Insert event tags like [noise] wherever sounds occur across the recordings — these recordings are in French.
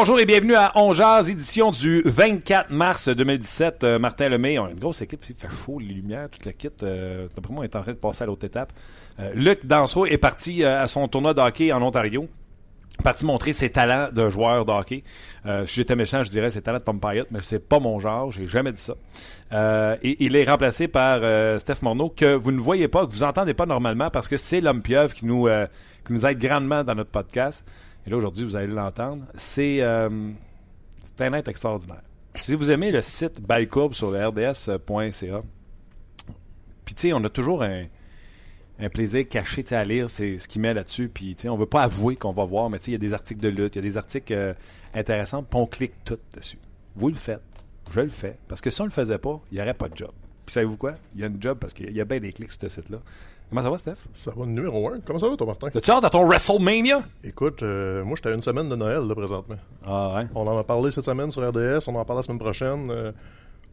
Bonjour et bienvenue à On Jazz, édition du 24 mars 2017. Euh, Martin Lemay, on a une grosse équipe il fait chaud, les lumières, toute la kit. Euh, D'après moi, est en train de passer à l'autre étape. Euh, Luc Dansereau est parti à son tournoi de hockey en Ontario. Parti montrer ses talents de joueur de hockey. Si j'étais méchant, je dirais ses talents de Tom Pyatt, mais c'est pas mon genre, j'ai jamais dit ça. Il est remplacé par Steph Morneau, que vous ne voyez pas, que vous entendez pas normalement, parce que c'est l'homme pieuvre qui nous aide grandement dans notre podcast. Et là, aujourd'hui, vous allez l'entendre. C'est euh, c'est un être extraordinaire. Si vous aimez le site Balcourbe sur rds.ca, puis tu sais, on a toujours un, plaisir caché à lire c'est ce qu'il met là-dessus. Puis on veut pas avouer qu'on va voir, mais il y a des articles de lutte, il y a des articles euh, intéressants, puis on clique tout dessus. Vous le faites. Je le fais. Parce que si on le faisait pas, il n'y aurait pas de job. Puis savez-vous quoi? Il y a une job parce qu'il y a bien des clics sur ce site-là. Comment ça va, Steph? Ça va numéro un. Comment ça va, toi, Martin? T'as-tu hâte à ton WrestleMania? Écoute, euh, moi, j'étais à une semaine de Noël, là, présentement. Ah ouais? On en a parlé cette semaine sur RDS, on en parle la semaine prochaine. Euh,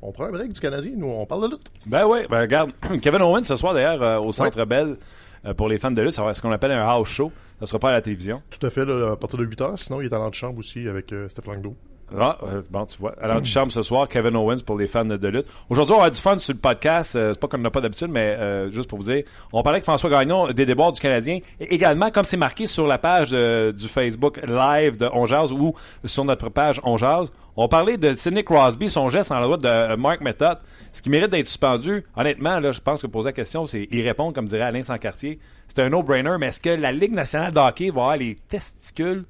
on prend un break du Canadien, nous, on parle de lutte. Ben oui, ben regarde, [clears throat] Kevin Owens ce soir d'ailleurs euh, au Centre Bell euh, pour les fans de lutte, ça va être ce qu'on appelle un house show. Ça sera pas à la télévision. Tout à fait, là, à partir de 8 heures. Sinon, il est à l'antichambre aussi avec Steph Langdo. Ah, euh, bon, tu vois. Alors, tu charmes ce soir, Kevin Owens pour les fans de, lutte. Aujourd'hui, on avoir du fun sur le podcast. Euh, c'est pas qu'on n'a pas d'habitude, mais euh, juste pour vous dire, on parlait avec François Gagnon des débords du Canadien. Et également, comme c'est marqué sur la page du Facebook live de On Jazz ou sur notre page On Jazz, on parlait de Sidney Crosby, son geste en la droite de Mark Method, ce qui mérite d'être suspendu. Honnêtement, là, je pense que poser la question, c'est y répondre, comme dirait Alain Sancartier. C'est un no-brainer, mais est-ce que la Ligue nationale de hockey va avoir les testicules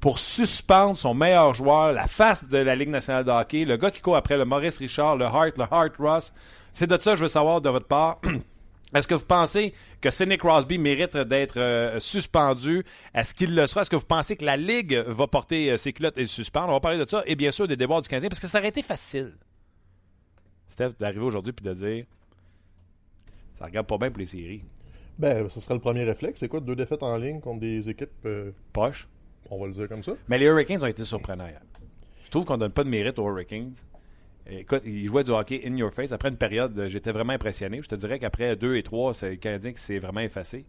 pour suspendre son meilleur joueur, la face de la Ligue nationale de hockey, le gars qui court après le Maurice Richard, le Hart, le Hart Ross. C'est de ça que je veux savoir de votre part. [clears throat] Est-ce que vous pensez que Sidney Crosby mérite d'être euh, suspendu? Est-ce qu'il le sera? Est-ce que vous pensez que la Ligue va porter euh, ses culottes et le suspendre? On va parler de ça et bien sûr des déboires du Canadien parce que ça aurait été facile. Steph, d'arriver aujourd'hui puis de dire ça regarde pas bien pour les séries. Ben, ce serait le premier réflexe. C'est quoi, deux défaites en ligne contre des équipes, euh, Poche. On va le dire comme ça. Mais les Hurricanes ont été surprenants hier. Je trouve qu'on donne pas de mérite aux Hurricanes. Écoute, ils jouaient du hockey in your face. Après une période, euh, j'étais vraiment impressionné. Je te dirais qu'après 2 et 3, c'est le Canadien qui s'est vraiment effacé.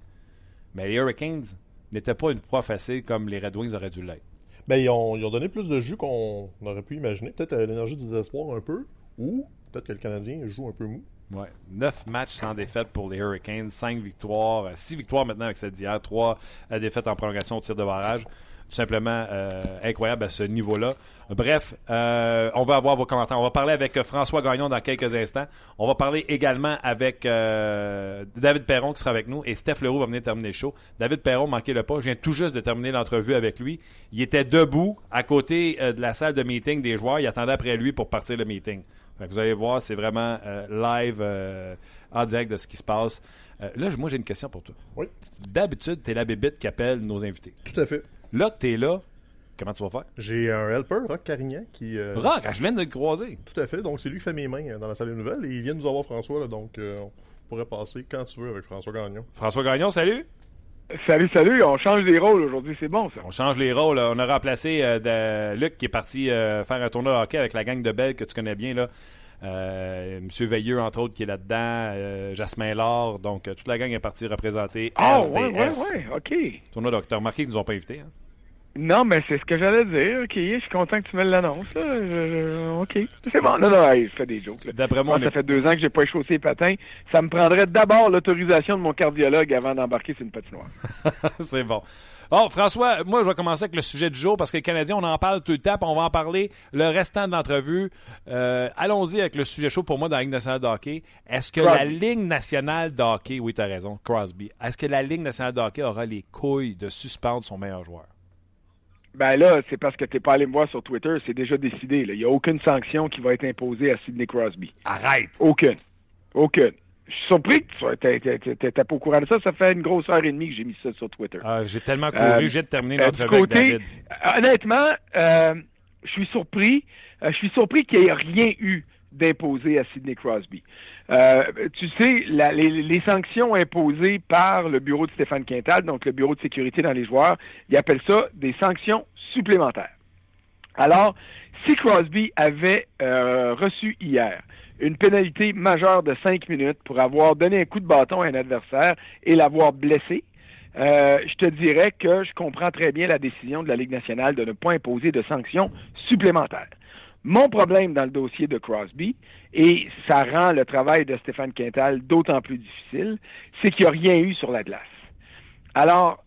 Mais les Hurricanes n'étaient pas une proie facile comme les Red Wings auraient dû l'être. Ben, ils ont, ils ont donné plus de jus qu'on aurait pu imaginer. Peut-être euh, l'énergie du désespoir un peu, ou peut-être que le Canadien joue un peu mou. Ouais. 9 matchs sans défaite pour les Hurricanes, 5 victoires, 6 victoires maintenant avec cette d'hier, 3 défaites en prolongation au tir de barrage. Tout simplement euh, incroyable à ce niveau-là. Bref, euh, on va avoir vos commentaires. On va parler avec euh, François Gagnon dans quelques instants. On va parler également avec euh, David Perron qui sera avec nous et Steph Leroux va venir terminer le show. David Perron, manquez le pas, je viens tout juste de terminer l'entrevue avec lui. Il était debout à côté euh, de la salle de meeting des joueurs. Il attendait après lui pour partir le meeting. Vous allez voir, c'est vraiment euh, live en direct de ce qui se passe. Euh, là, moi, j'ai une question pour toi. Oui, D'habitude, t'es la bébite qui appelle nos invités. tout à fait. Là que t'es là, comment tu vas faire? J'ai un helper, Rock Carignan, qui... euh, Rock, je viens de le croiser. Tout à fait. Donc, c'est lui qui fait mes mains euh, dans la salle des nouvelles. Et il vient de nous avoir François, là, donc euh, on pourrait passer quand tu veux avec François Gagnon. François Gagnon, salut. Salut, salut, on change les rôles aujourd'hui, c'est bon ça. On change les rôles. On a remplacé euh, de- Luc qui est parti euh, faire un tournoi de hockey avec la gang de Belle que tu connais bien. là. Euh, Monsieur Veilleux, entre autres, qui est là-dedans. euh, Jasmin Laure. Donc, euh, toute la gang est partie représenter Ah, RDS. ouais, ouais, ouais, ok. Tournoi. T'as remarqué qu'ils nous ont pas invités. Hein? Non, mais c'est ce que j'allais dire, ok, je suis content que tu me l'annonces, là. Je- je- ok, c'est bon, non, non, hey, je fais des jokes, là. D'après moi, Moi, on ça est- fait deux ans que j'ai pas échaussé les patins. Ça me prendrait d'abord l'autorisation de mon cardiologue avant d'embarquer sur une patinoire. [laughs] c'est bon. Bon, François, moi, je vais commencer avec le sujet du jour parce que les Canadiens, on en parle tout le temps, puis on va en parler le restant de l'entrevue. Euh, Allons-y avec le sujet chaud pour moi dans la Ligue nationale de hockey. Est-ce que Crosby. la Ligue nationale de hockey, oui, tu as raison, Crosby, est-ce que la Ligue nationale de hockey aura les couilles de suspendre son meilleur joueur? Ben là, c'est parce que t'es pas allé me voir sur Twitter, c'est déjà décidé. Il n'y a aucune sanction qui va être imposée à Sidney Crosby. Arrête! Aucune. Aucune. Je suis surpris que tu t'étais pas au courant de ça. Ça fait une grosse heure et demie que j'ai mis ça sur Twitter. Ah, J'ai tellement couru, Euh, j'ai terminé Euh, notre avec côté, David. euh, honnêtement, euh, je suis surpris. Euh, je suis surpris qu'il n'y ait rien eu d'imposé à Sidney Crosby. Euh, tu sais, les sanctions imposées par le bureau de Stéphane Quintal, donc le bureau de sécurité dans les joueurs, ils appellent ça des sanctions supplémentaires. Alors, si Crosby avait euh, reçu hier une pénalité majeure de cinq minutes pour avoir donné un coup de bâton à un adversaire et l'avoir blessé, euh, je te dirais que je comprends très bien la décision de la Ligue nationale de ne pas imposer de sanctions supplémentaires. Mon problème dans le dossier de Crosby, et ça rend le travail de Stéphane Quintal d'autant plus difficile, c'est qu'il n'y a rien eu sur la glace. Alors,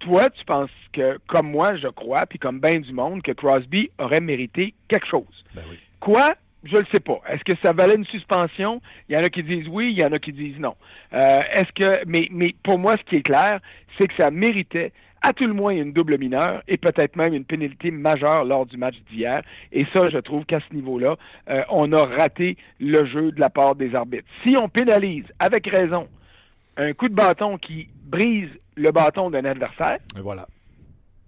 toi, tu penses que, comme moi, je crois, puis comme bien du monde, que Crosby aurait mérité quelque chose. Ben oui. Quoi? Je le sais pas. Est-ce que ça valait une suspension? Il y en a qui disent oui, il y en a qui disent non. Euh, est-ce que, mais, mais pour moi, ce qui est clair, c'est que ça méritait à tout le moins une double mineure et peut-être même une pénalité majeure lors du match d'hier. Et ça, je trouve qu'à ce niveau-là, euh, on a raté le jeu de la part des arbitres. Si on pénalise avec raison un coup de bâton qui brise le bâton d'un adversaire, Et voilà.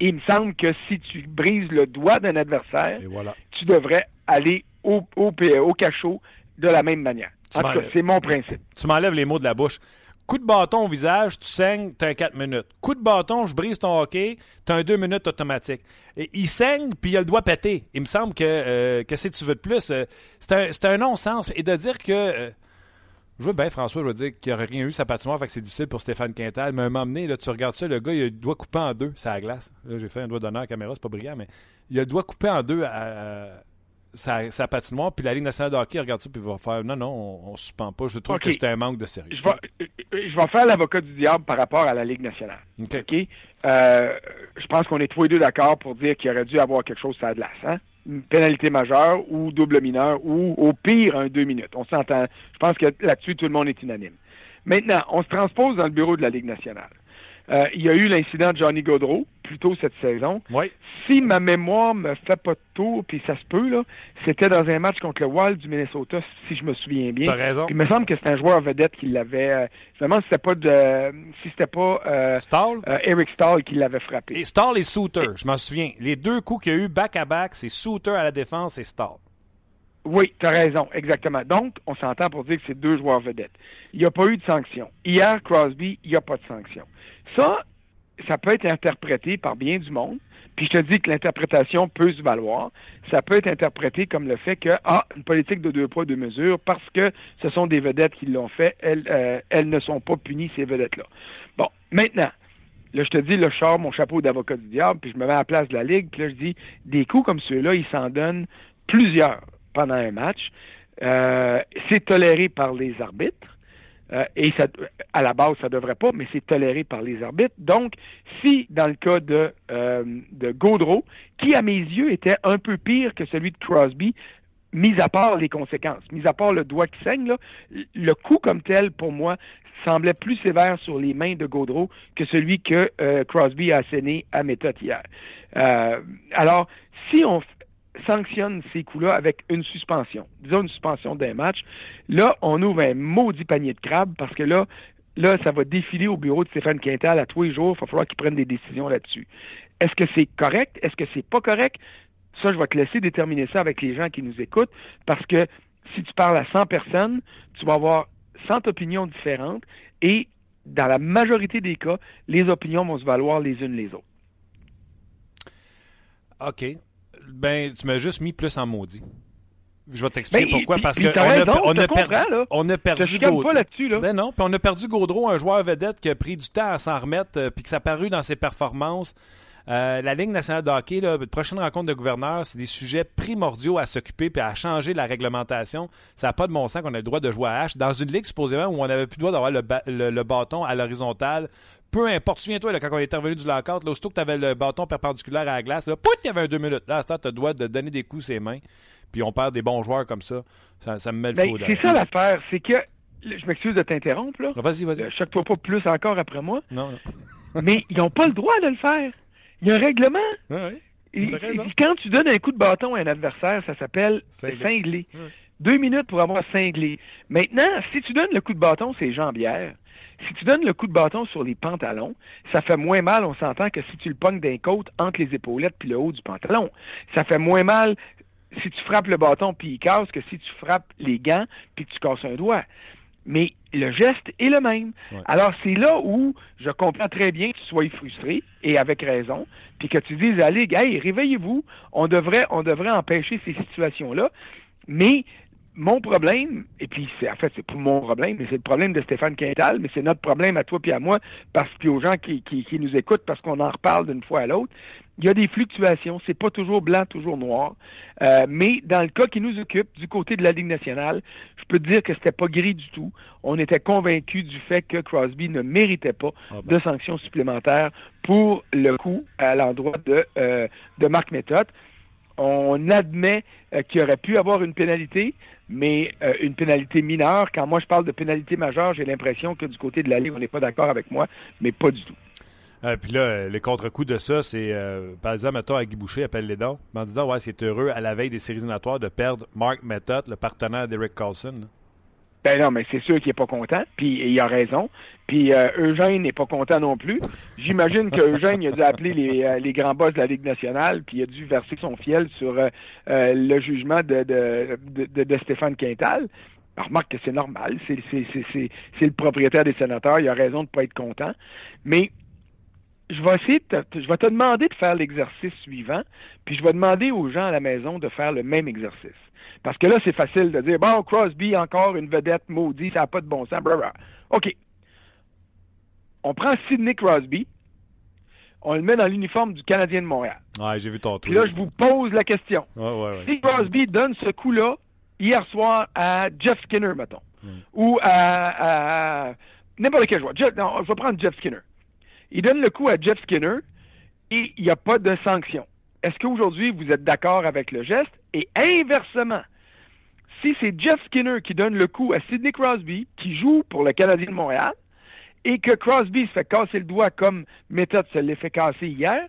il me semble que si tu brises le doigt d'un adversaire, Et voilà. tu devrais aller au, au, au cachot de la même manière. En tout cas, c'est mon principe. Tu m'enlèves les mots de la bouche. Coup de bâton au visage, tu saignes, t'as un 4 minutes. Coup de bâton, je brise ton hockey, t'as un 2 minutes automatique. Et il saigne, puis il a le doigt pété. Il me semble que, euh, que si tu veux de plus, euh, c'est un, un non-sens. Et de dire que... euh, je veux bien, François, je veux dire qu'il n'y aurait rien eu sa patinoire, fait que c'est difficile pour Stéphane Quintal. Mais à un moment donné, là, tu regardes ça, le gars, il a le doigt coupé en deux, c'est à la glace. Là, j'ai fait un doigt d'honneur à la caméra, c'est pas brillant, mais il a le doigt coupé en deux à- sa, sa patinoire, puis la Ligue nationale de hockey regarde ça, puis il va faire non, non, on, on suspend pas. Je trouve que c'est un manque de sérieux. Je vais, je vais faire l'avocat du diable par rapport à la Ligue nationale. OK. OK? Euh, je pense qu'on est tous les deux d'accord pour dire qu'il aurait dû avoir quelque chose sur la glace. Hein? Une pénalité majeure ou double mineur ou au pire un deux minutes. On s'entend. Je pense que là-dessus, tout le monde est unanime. Maintenant, on se transpose dans le bureau de la Ligue nationale. Euh, il y a eu l'incident de Johnny Gaudreau plus tôt cette saison. Oui. Si ma mémoire me fait pas de tour, puis ça se peut, là, c'était dans un match contre le Wild du Minnesota, si je me souviens bien. T'as raison. Puis il me semble que c'était un joueur vedette qui l'avait. Euh, finalement, si c'était pas de, si c'était pas euh, euh, Eric Stahl qui l'avait frappé. Et Stall et Souter, je m'en souviens. Les deux coups qu'il y a eu back-à-back, c'est Souter à la défense et Stall. Oui, tu as raison, exactement. Donc, on s'entend pour dire que c'est deux joueurs vedettes. Il n'y a pas eu de sanction. Hier, Crosby, il n'y a pas de sanction. Ça, ça peut être interprété par bien du monde. Puis je te dis que l'interprétation peut se valoir. Ça peut être interprété comme le fait que, ah, une politique de deux poids, deux mesures, parce que ce sont des vedettes qui l'ont fait, elles, euh, elles ne sont pas punies, ces vedettes-là. Bon, maintenant, Là, je te dis, je sors mon chapeau d'avocat du diable, puis je me mets à la place de la Ligue, puis là, je dis, des coups comme ceux-là, ils s'en donnent plusieurs pendant un match. Euh, c'est toléré par les arbitres. Euh, et à la base, ça devrait pas, mais c'est toléré par les arbitres. Donc, si dans le cas de, euh, de Gaudreau, qui à mes yeux était un peu pire que celui de Crosby, mis à part les conséquences, mis à part le doigt qui saigne, le coup comme tel, pour moi, semblait plus sévère sur les mains de Gaudreau que celui que euh, Crosby a asséné à méthode hier. Alors, si on sanctionne ces coups-là avec une suspension, disons une suspension d'un match, là, on ouvre un maudit panier de crabes parce que là, là, ça va défiler au bureau de Stéphane Quintal à tous les jours. Il va falloir qu'il prenne des décisions là-dessus. Est-ce que c'est correct? Est-ce que c'est pas correct? Ça, je vais te laisser déterminer ça avec les gens qui nous écoutent parce que si tu parles à 100 personnes, tu vas avoir 100 opinions différentes et dans la majorité des cas, les opinions vont se valoir les unes les autres. OK. Ben, tu m'as juste mis plus en maudit. Je vais t'expliquer Ben, pourquoi. Parce qu'on a, on a perdu, là. on a perdu Gaudreau. là. Ben non, puis on a perdu Gaudreau, un joueur vedette qui a pris du temps à s'en remettre, euh, puis que ça a paru dans ses performances. Euh, la Ligue nationale de hockey, là, prochaine rencontre de gouverneurs, c'est des sujets primordiaux à s'occuper puis à changer la réglementation. Ça n'a pas de bon sens qu'on ait le droit de jouer à H dans une ligue supposément où on n'avait plus le droit d'avoir le, ba- le- le bâton à l'horizontale. Peu importe, souviens-toi, là, quand on est revenu du lockout, là, aussitôt que tu avais le bâton perpendiculaire à la glace, là, pout, il y avait un deux minutes. Là, à tu as le droit de donner des coups ses mains, puis on perd des bons joueurs comme ça. Ça, ça me met le Ben, faux c'est ça l'affaire, c'est que je m'excuse de t'interrompre là. Vas-y, vas-y. Euh, Choque-toi pas plus encore après moi, Non, non. mais ils n'ont pas le droit de le faire. Il y a un règlement. Ah oui. Quand tu donnes un coup de bâton à un adversaire, ça s'appelle Cinglé. cingler. Ouais. Deux minutes pour avoir cinglé. Maintenant, si tu donnes le coup de bâton sur les jambières, si tu donnes le coup de bâton sur les pantalons, ça fait moins mal, on s'entend, que si tu le pognes d'un côte entre les épaulettes puis le haut du pantalon. Ça fait moins mal si tu frappes le bâton puis il casse que si tu frappes les gants puis que tu casses un doigt. Mais le geste est le même. Ouais. Alors, c'est là où je comprends très bien que tu sois frustré, et avec raison, puis que tu dises à la Ligue, hey, réveillez-vous, on devrait, on devrait empêcher ces situations-là. Mais mon problème, et puis c'est en fait c'est pas mon problème, mais c'est le problème de Stéphane Quintal, mais c'est notre problème à toi puis à moi, parce que aux gens qui, qui, qui nous écoutent, parce qu'on en reparle d'une fois à l'autre. Il y a des fluctuations, c'est pas toujours blanc, toujours noir. Euh, mais dans le cas qui nous occupe, du côté de la Ligue nationale, je peux te dire que c'était pas gris du tout. On était convaincus du fait que Crosby ne méritait pas Ah ben. de sanctions supplémentaires pour le coup à l'endroit de, euh, de Marc Méthode. On admet euh, qu'il aurait pu avoir une pénalité, mais euh, une pénalité mineure. Quand moi je parle de pénalité majeure, j'ai l'impression que du côté de la Ligue, on n'est pas d'accord avec moi, mais pas du tout. Euh, puis là, euh, le contre-coup de ça, c'est, euh, par exemple, mettons, à appelle les dons, en disant, ouais, c'est heureux à la veille des séries éliminatoires de perdre Mark Method, le partenaire d'Eric Carlson. Ben non, mais c'est sûr qu'il est pas content, puis il a raison. Puis euh, Eugène n'est pas content non plus. J'imagine que Eugène a dû appeler les, euh, les grands boss de la Ligue nationale, puis il a dû verser son fiel sur le jugement de, Stéphane Quintal. Alors, remarque que c'est normal, c'est le propriétaire des sénateurs, il a raison de pas être content. Mais je vais essayer de te, je vais te demander de faire l'exercice suivant, puis je vais demander aux gens à la maison de faire le même exercice. Parce que là, c'est facile de dire, bon, Crosby, encore une vedette maudite, ça n'a pas de bon sens, blablabla. OK. On prend Sidney Crosby, on le met dans l'uniforme du Canadien de Montréal. Ouais, j'ai vu ton Puis là, je vous pose la question. Ouais, ouais, ouais. Si Crosby donne ce coup-là hier soir à Jeff Skinner, mettons, ou à, à n'importe quel joueur. Jeff- non, je vais prendre Jeff Skinner. Il donne le coup à Jeff Skinner et il n'y a pas de sanction. Est-ce qu'aujourd'hui, vous êtes d'accord avec le geste? Et inversement, si c'est Jeff Skinner qui donne le coup à Sidney Crosby, qui joue pour le Canadien de Montréal, et que Crosby se fait casser le doigt comme méthode se l'est fait casser hier,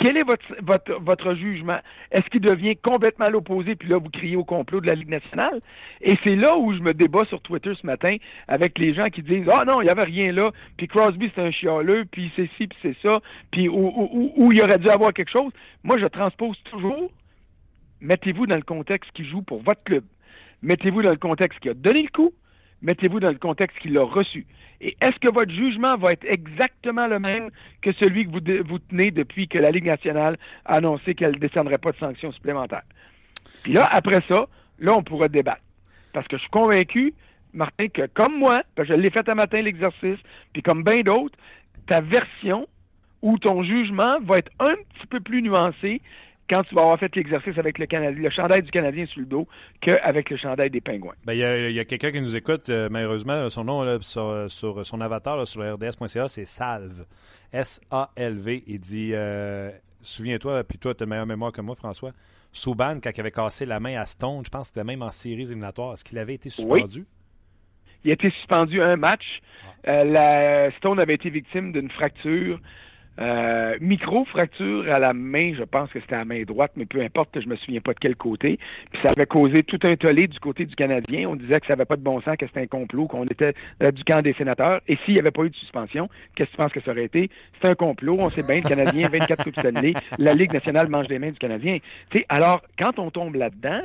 quel est votre, votre, votre jugement? Est-ce qu'il devient complètement l'opposé, puis là, vous criez au complot de la Ligue nationale? Et c'est là où je me débat sur Twitter ce matin avec les gens qui disent Ah non, il n'y avait rien là, puis Crosby c'est un chialeux, puis c'est ci, puis c'est ça, puis où, où, où- où il aurait dû avoir quelque chose. Moi, je transpose toujours mettez-vous dans le contexte qui joue pour votre club. Mettez-vous dans le contexte qui a donné le coup. Mettez-vous dans le contexte qui l'a reçu. Et est-ce que votre jugement va être exactement le même que celui que vous, vous tenez depuis que la Ligue nationale a annoncé qu'elle ne descendrait pas de sanctions supplémentaires? Puis là, après ça, là, on pourra débattre. Parce que je suis convaincu, Martin, que comme moi, parce que je l'ai fait un matin l'exercice, puis comme bien d'autres, ta version ou ton jugement va être un petit peu plus nuancé quand tu vas avoir fait l'exercice avec le Canadien, le chandail du Canadien sur le dos qu'avec le chandail des Pingouins. Ben, il y a, quelqu'un qui nous écoute, euh, malheureusement, son nom là, sur, sur son avatar là, sur le RDS.ca, c'est Salve. S-A-L-V. Il dit euh, Souviens-toi, puis toi, tu as meilleure mémoire que moi, François. Souban, quand il avait cassé la main à Stone, je pense que c'était même en séries éliminatoires, est-ce qu'il avait été suspendu? Il a été suspendu un match. Euh, la Stone avait été victime d'une fracture, euh, micro-fracture à la main. Je pense que c'était à la main droite, mais peu importe, je me souviens pas de quel côté. Puis ça avait causé tout un tollé du côté du Canadien. On disait que ça avait pas de bon sens, que c'était un complot, qu'on était euh, du camp des sénateurs. Et s'il n'y avait pas eu de suspension, qu'est-ce que tu penses que ça aurait été? C'est un complot. On sait bien, le Canadien, 24 Coupes Stanley. La Ligue nationale mange des mains du Canadien. Tu sais, alors, quand on tombe là-dedans,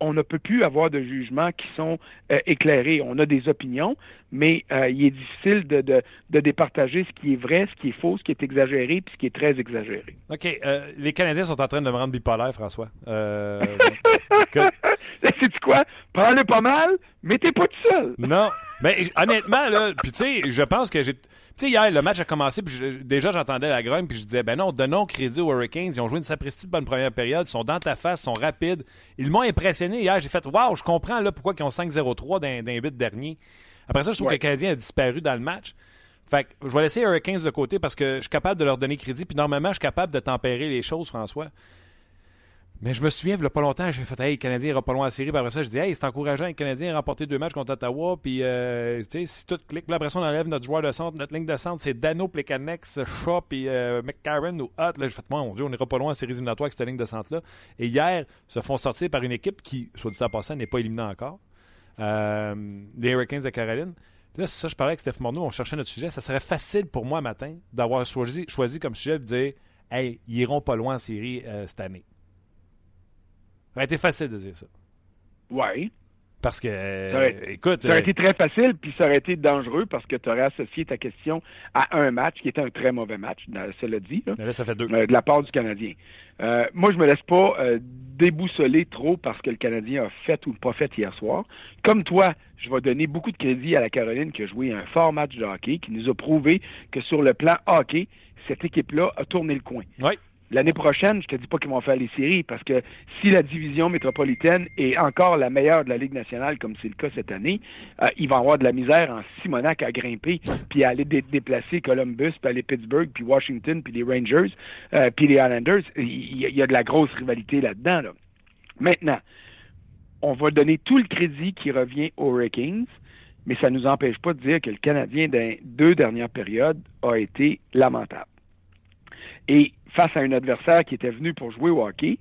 on ne peut plus avoir de jugements qui sont euh, éclairés. On a des opinions, mais euh, il est difficile de, de, de départager ce qui est vrai, ce qui est faux, ce qui est exagéré, puis ce qui est très exagéré. OK. euh, les Canadiens sont en train de me rendre bipolaire, François. Euh, [laughs] que- C'est quoi? Prends-le pas mal, mais t'es pas tout seul. non. Mais honnêtement, là, puis tu sais, je pense que j'ai. Tu sais, hier, le match a commencé, puis je- déjà, j'entendais la grogne, puis je disais, ben non, donnons crédit aux Hurricanes. Ils ont joué une sapristi de bonne première période, ils sont dans ta face, ils sont rapides. Ils m'ont impressionné hier. J'ai fait, waouh, je comprends là pourquoi ils ont 5-0-3 d'un d'un but dernier. Après ça, je trouve Ouais. que le Canadien a disparu dans le match. Fait que je vais laisser Hurricanes de côté parce que je suis capable de leur donner crédit, puis normalement, je suis capable de tempérer les choses, François. Mais je me souviens, il n'y a pas longtemps, j'ai fait Hey, le Canadien ira pas loin en série. Puis après ça, je dis Hey, c'est encourageant, le Canadien a remporté deux matchs contre Ottawa. Puis, euh, tu sais, si tout clique, puis après ça, on enlève notre joueur de centre, notre ligne de centre, c'est Dano, Plekanex, Shaw, puis euh, McCarron ou Hutt. Là, j'ai fait Mon Dieu, on n'ira pas loin en série éliminatoire avec cette ligne de centre-là. Et hier, se font sortir par une équipe qui, soit dit en passant, n'est pas éliminée encore. Euh, les Hurricanes de Caroline. Là, c'est ça, je parlais avec Steph Morneau, on cherchait notre sujet. Ça serait facile pour moi, matin, d'avoir choisi, choisi comme sujet de dire Hey, ils iront pas loin en série euh, cette année. Ça aurait été facile de dire ça. Oui. Parce que, euh, Ça aurait- écoute, Ça aurait euh, été très facile, puis ça aurait été dangereux parce que tu aurais associé ta question à un match qui était un très mauvais match, cela dit, là, là, ça fait deux. euh, de la part du Canadien. Euh, moi, je me laisse pas euh, déboussoler trop parce que le Canadien a fait ou pas fait hier soir. Comme toi, je vais donner beaucoup de crédit à la Caroline qui a joué un fort match de hockey, qui nous a prouvé que sur le plan hockey, cette équipe-là a tourné le coin. Oui. L'année prochaine, je te dis pas qu'ils vont faire les séries parce que si la division métropolitaine est encore la meilleure de la Ligue nationale, comme c'est le cas cette année, euh, ils vont avoir de la misère en Simonac à grimper, puis à aller dé- déplacer Columbus, puis aller Pittsburgh, puis Washington, puis les Rangers, euh, puis les Islanders. Il y, a- il y a de la grosse rivalité là-dedans. Là. Maintenant, on va donner tout le crédit qui revient aux Hurricanes, mais ça ne nous empêche pas de dire que le Canadien des deux dernières périodes a été lamentable. Et face à un adversaire qui était venu pour jouer au hockey,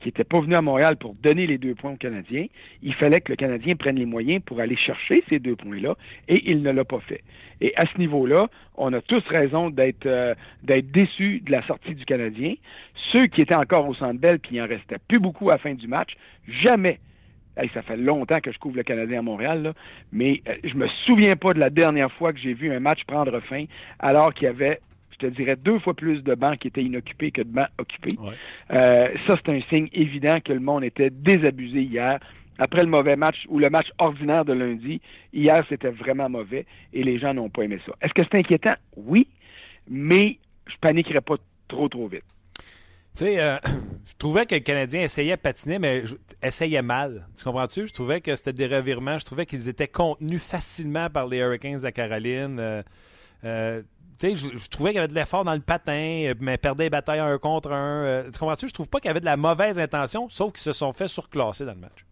qui n'était pas venu à Montréal pour donner les deux points aux Canadiens, il fallait que le Canadien prenne les moyens pour aller chercher ces deux points-là, et il ne l'a pas fait. Et à ce niveau-là, on a tous raison d'être euh, déçus de la sortie du Canadien. Ceux qui étaient encore au Centre Bell, puis il en restait plus beaucoup à la fin du match, jamais Hey, ça fait longtemps que je couvre le Canadien à Montréal, mais euh, je me souviens pas de la dernière fois que j'ai vu un match prendre fin alors qu'il y avait, je te dirais, deux fois plus de bancs qui étaient inoccupés que de bancs occupés. Ouais. Euh, ça, c'est un signe évident que le monde était désabusé hier. Après le mauvais match ou le match ordinaire de lundi, hier, c'était vraiment mauvais et les gens n'ont pas aimé ça. Est-ce que c'est inquiétant? Oui, mais je paniquerais pas trop, trop vite. Tu sais, euh, [clears throat] je trouvais que le Canadien essayait de patiner, mais je- essayait mal. Tu comprends-tu? Je trouvais que c'était des revirements. Je trouvais qu'ils étaient contenus facilement par les Hurricanes de Caroline. Euh, euh, tu sais, je, je trouvais qu'il y avait de l'effort dans le patin, euh, mais perdait les batailles un contre un. Euh, tu comprends-tu? Je trouve pas qu'il y avait de la mauvaise intention, sauf qu'ils se sont fait surclasser dans le match.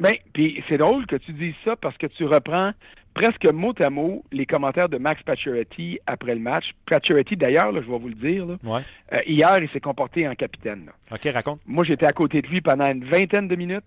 Ben, puis c'est drôle que tu dises ça parce que tu reprends presque mot à mot les commentaires de Max Pacioretty après le match. Pacioretty, d'ailleurs, je vais vous le dire, là, Ouais. euh, hier, il s'est comporté en capitaine. là. OK, raconte. Moi, j'étais à côté de lui pendant une vingtaine de minutes.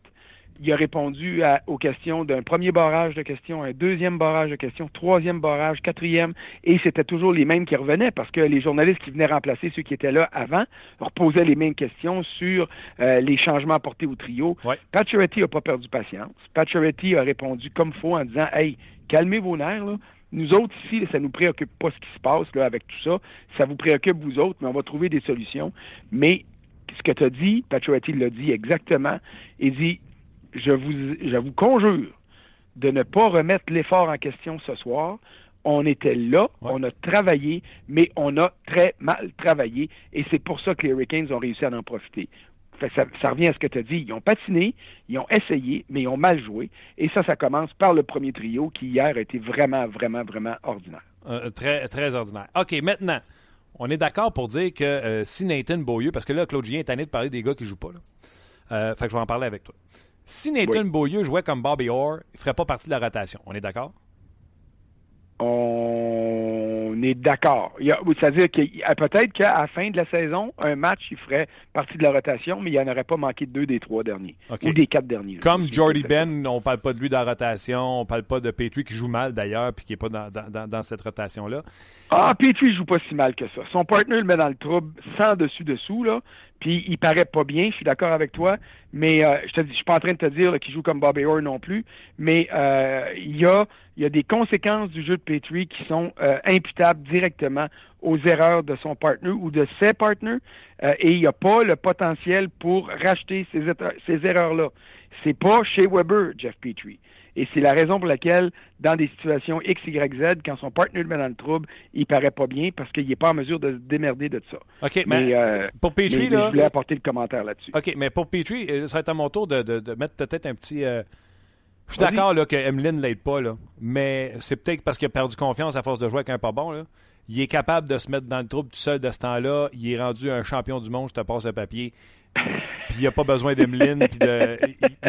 Il a répondu à- aux questions d'un premier barrage de questions, un deuxième barrage de questions, troisième barrage, quatrième, et c'était toujours les mêmes qui revenaient parce que les journalistes qui venaient remplacer ceux qui étaient là avant reposaient les mêmes questions sur euh, les changements apportés au trio. Ouais. Pacioretty n'a pas perdu patience. Pacioretty a répondu comme faut en disant Hey, calmez vos nerfs, là. Nous autres, ici, ça nous préoccupe pas ce qui se passe là, avec tout ça. Ça vous préoccupe, vous autres, mais on va trouver des solutions. Mais ce que tu as dit, Pacioretty l'a dit exactement. Il dit je vous, je vous conjure de ne pas remettre l'effort en question ce soir. On était là, Ouais. on a travaillé, mais on a très mal travaillé, et c'est pour ça que les Hurricanes ont réussi à en profiter. Ça, ça revient à ce que tu as dit. Ils ont patiné, ils ont essayé, mais ils ont mal joué. Et ça, ça commence par le premier trio qui, hier, a été vraiment, vraiment, vraiment ordinaire. Euh, très, très ordinaire. OK, maintenant, on est d'accord pour dire que euh, si Nathan Beaulieu, parce que là, Claude Julien est tanné de parler des gars qui jouent pas, là. Euh, fait que je vais en parler avec toi. Si Nathan Oui. Beaulieu jouait comme Bobby Orr, il ferait pas partie de la rotation. On est d'accord? On est d'accord. C'est-à-dire que euh, peut-être qu'à la fin de la saison, un match, il ferait partie de la rotation, mais il n'y en aurait pas manqué deux des trois derniers. Ou des quatre derniers. Comme Jordy Ben, on parle pas de lui dans la rotation, on parle pas de Petrie qui joue mal d'ailleurs, puis qui est pas dans, dans- dans- dans cette rotation-là. Ah, Petrie joue pas si mal que ça. Son partner le met dans le trouble sans dessus-dessous, là. Il paraît pas bien, je suis d'accord avec toi. Mais euh, je te dis, je suis pas en train de te dire qu'il joue comme Bobby Orr non plus. Mais euh, il y a il y a des conséquences du jeu de Petrie qui sont euh, imputables directement aux erreurs de son partner ou de ses partners. Euh, et il n'y a pas le potentiel pour racheter ces, ces erreurs-là. C'est pas chez Weber, Jeff Petrie. Et c'est la raison pour laquelle, dans des situations X, Y, Z, quand son partner le met dans le trouble, il paraît pas bien parce qu'il n'est pas en mesure de se démerder de ça. OK, mais, Mais, euh, pour Petrie, mais- là. je voulais apporter le commentaire là-dessus. OK, mais pour Petrie, euh, ça va être à mon tour de, de- de mettre peut-être un petit. euh, Je suis d'accord là, que Emeline l'aide pas, là, mais c'est peut-être parce qu'il a perdu confiance à force de jouer avec un pas bon. Là. Il est capable de se mettre dans le trouble tout seul de ce temps-là. Il est rendu un champion du monde, je te passe le papier. Puis il n'y a pas besoin d'Emeline. de...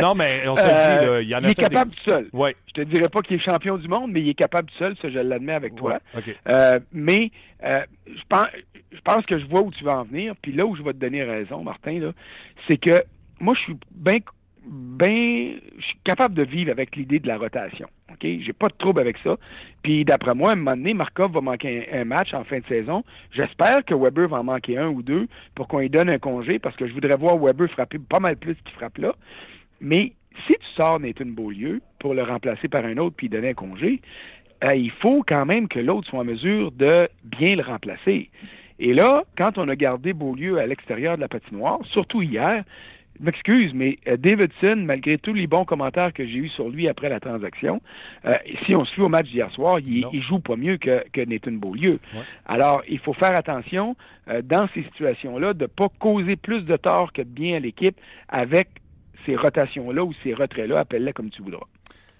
Non, mais on se le dit, là, il y en a il est fait capable des... tout seul. Ouais. Je te dirais pas qu'il est champion du monde, mais il est capable tout seul, ça je l'admets avec toi. Ouais, OK. Euh, mais euh, je pense, je pense que je vois où tu vas en venir. Puis là où je vais te donner raison, Martin, c'est que moi je suis bien ben, je suis capable de vivre avec l'idée de la rotation. J'ai pas de trouble avec ça. Puis d'après moi, à un moment donné, Markov va manquer un, un match en fin de saison. J'espère que Weber va en manquer un ou deux pour qu'on lui donne un congé parce que je voudrais voir Weber frapper pas mal plus qu'il frappe là. Mais si tu sors Nathan Beaulieu pour le remplacer par un autre puis donner un congé, euh, il faut quand même que l'autre soit en mesure de bien le remplacer. Et là, quand on a gardé Beaulieu à l'extérieur de la patinoire, surtout hier, je m'excuse, mais euh, Davidson, malgré tous les bons commentaires que j'ai eus sur lui après la transaction, euh, si on se fie au match d'hier soir, il, il joue pas mieux que, que Nathan Beaulieu. Ouais. Alors, il faut faire attention euh, dans ces situations-là de ne pas causer plus de tort que de bien à l'équipe avec ces rotations-là ou ces retraits-là, appelle-les comme tu voudras.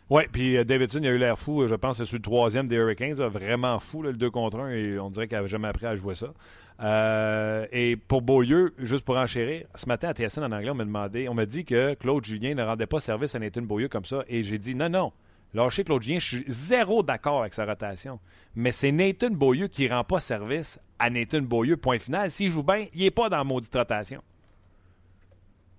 Oui, puis euh, Davidson, a eu l'air fou. euh, Je pense c'est le troisième des Hurricanes. vraiment fou, le 2 contre 1. Et on dirait qu'il n'avait jamais appris à jouer ça. Euh, et pour Beaulieu, juste pour enchérir, ce matin à TSN en anglais, on m'a demandé, on m'a dit que Claude Julien ne rendait pas service à Nathan Beaulieu comme ça. Et j'ai dit non, non. Lâchez Claude Julien, je suis zéro d'accord avec sa rotation. Mais c'est Nathan Beaulieu qui rend pas service à Nathan Beaulieu, point final. S'il joue bien, il n'est pas dans la maudite rotation.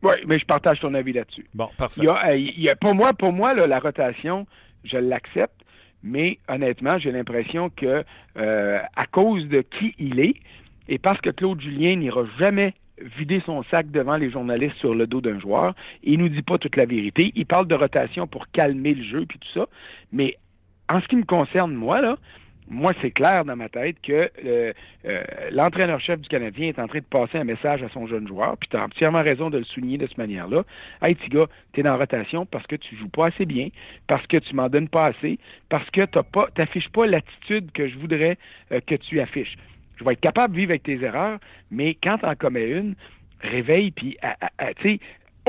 Oui, mais je partage ton avis là-dessus. Bon, parfait. Il y a, euh, il y a- pour moi, pour moi là, la rotation, je l'accepte, mais honnêtement, j'ai l'impression que euh, à cause de qui il est, et parce que Claude Julien n'ira jamais vider son sac devant les journalistes sur le dos d'un joueur, il nous dit pas toute la vérité. Il parle de rotation pour calmer le jeu puis tout ça, mais en ce qui me concerne, moi, là, moi, c'est clair dans ma tête que euh, euh, l'entraîneur-chef du Canadien est en train de passer un message à son jeune joueur, puis tu as entièrement raison de le souligner de cette manière-là. Hey, petit gars, tu es dans rotation parce que tu joues pas assez bien, parce que tu m'en donnes pas assez, parce que tu pas, t'affiches pas l'attitude que je voudrais euh, que tu affiches. Je vais être capable de vivre avec tes erreurs, mais quand tu en commets une, réveille, puis, tu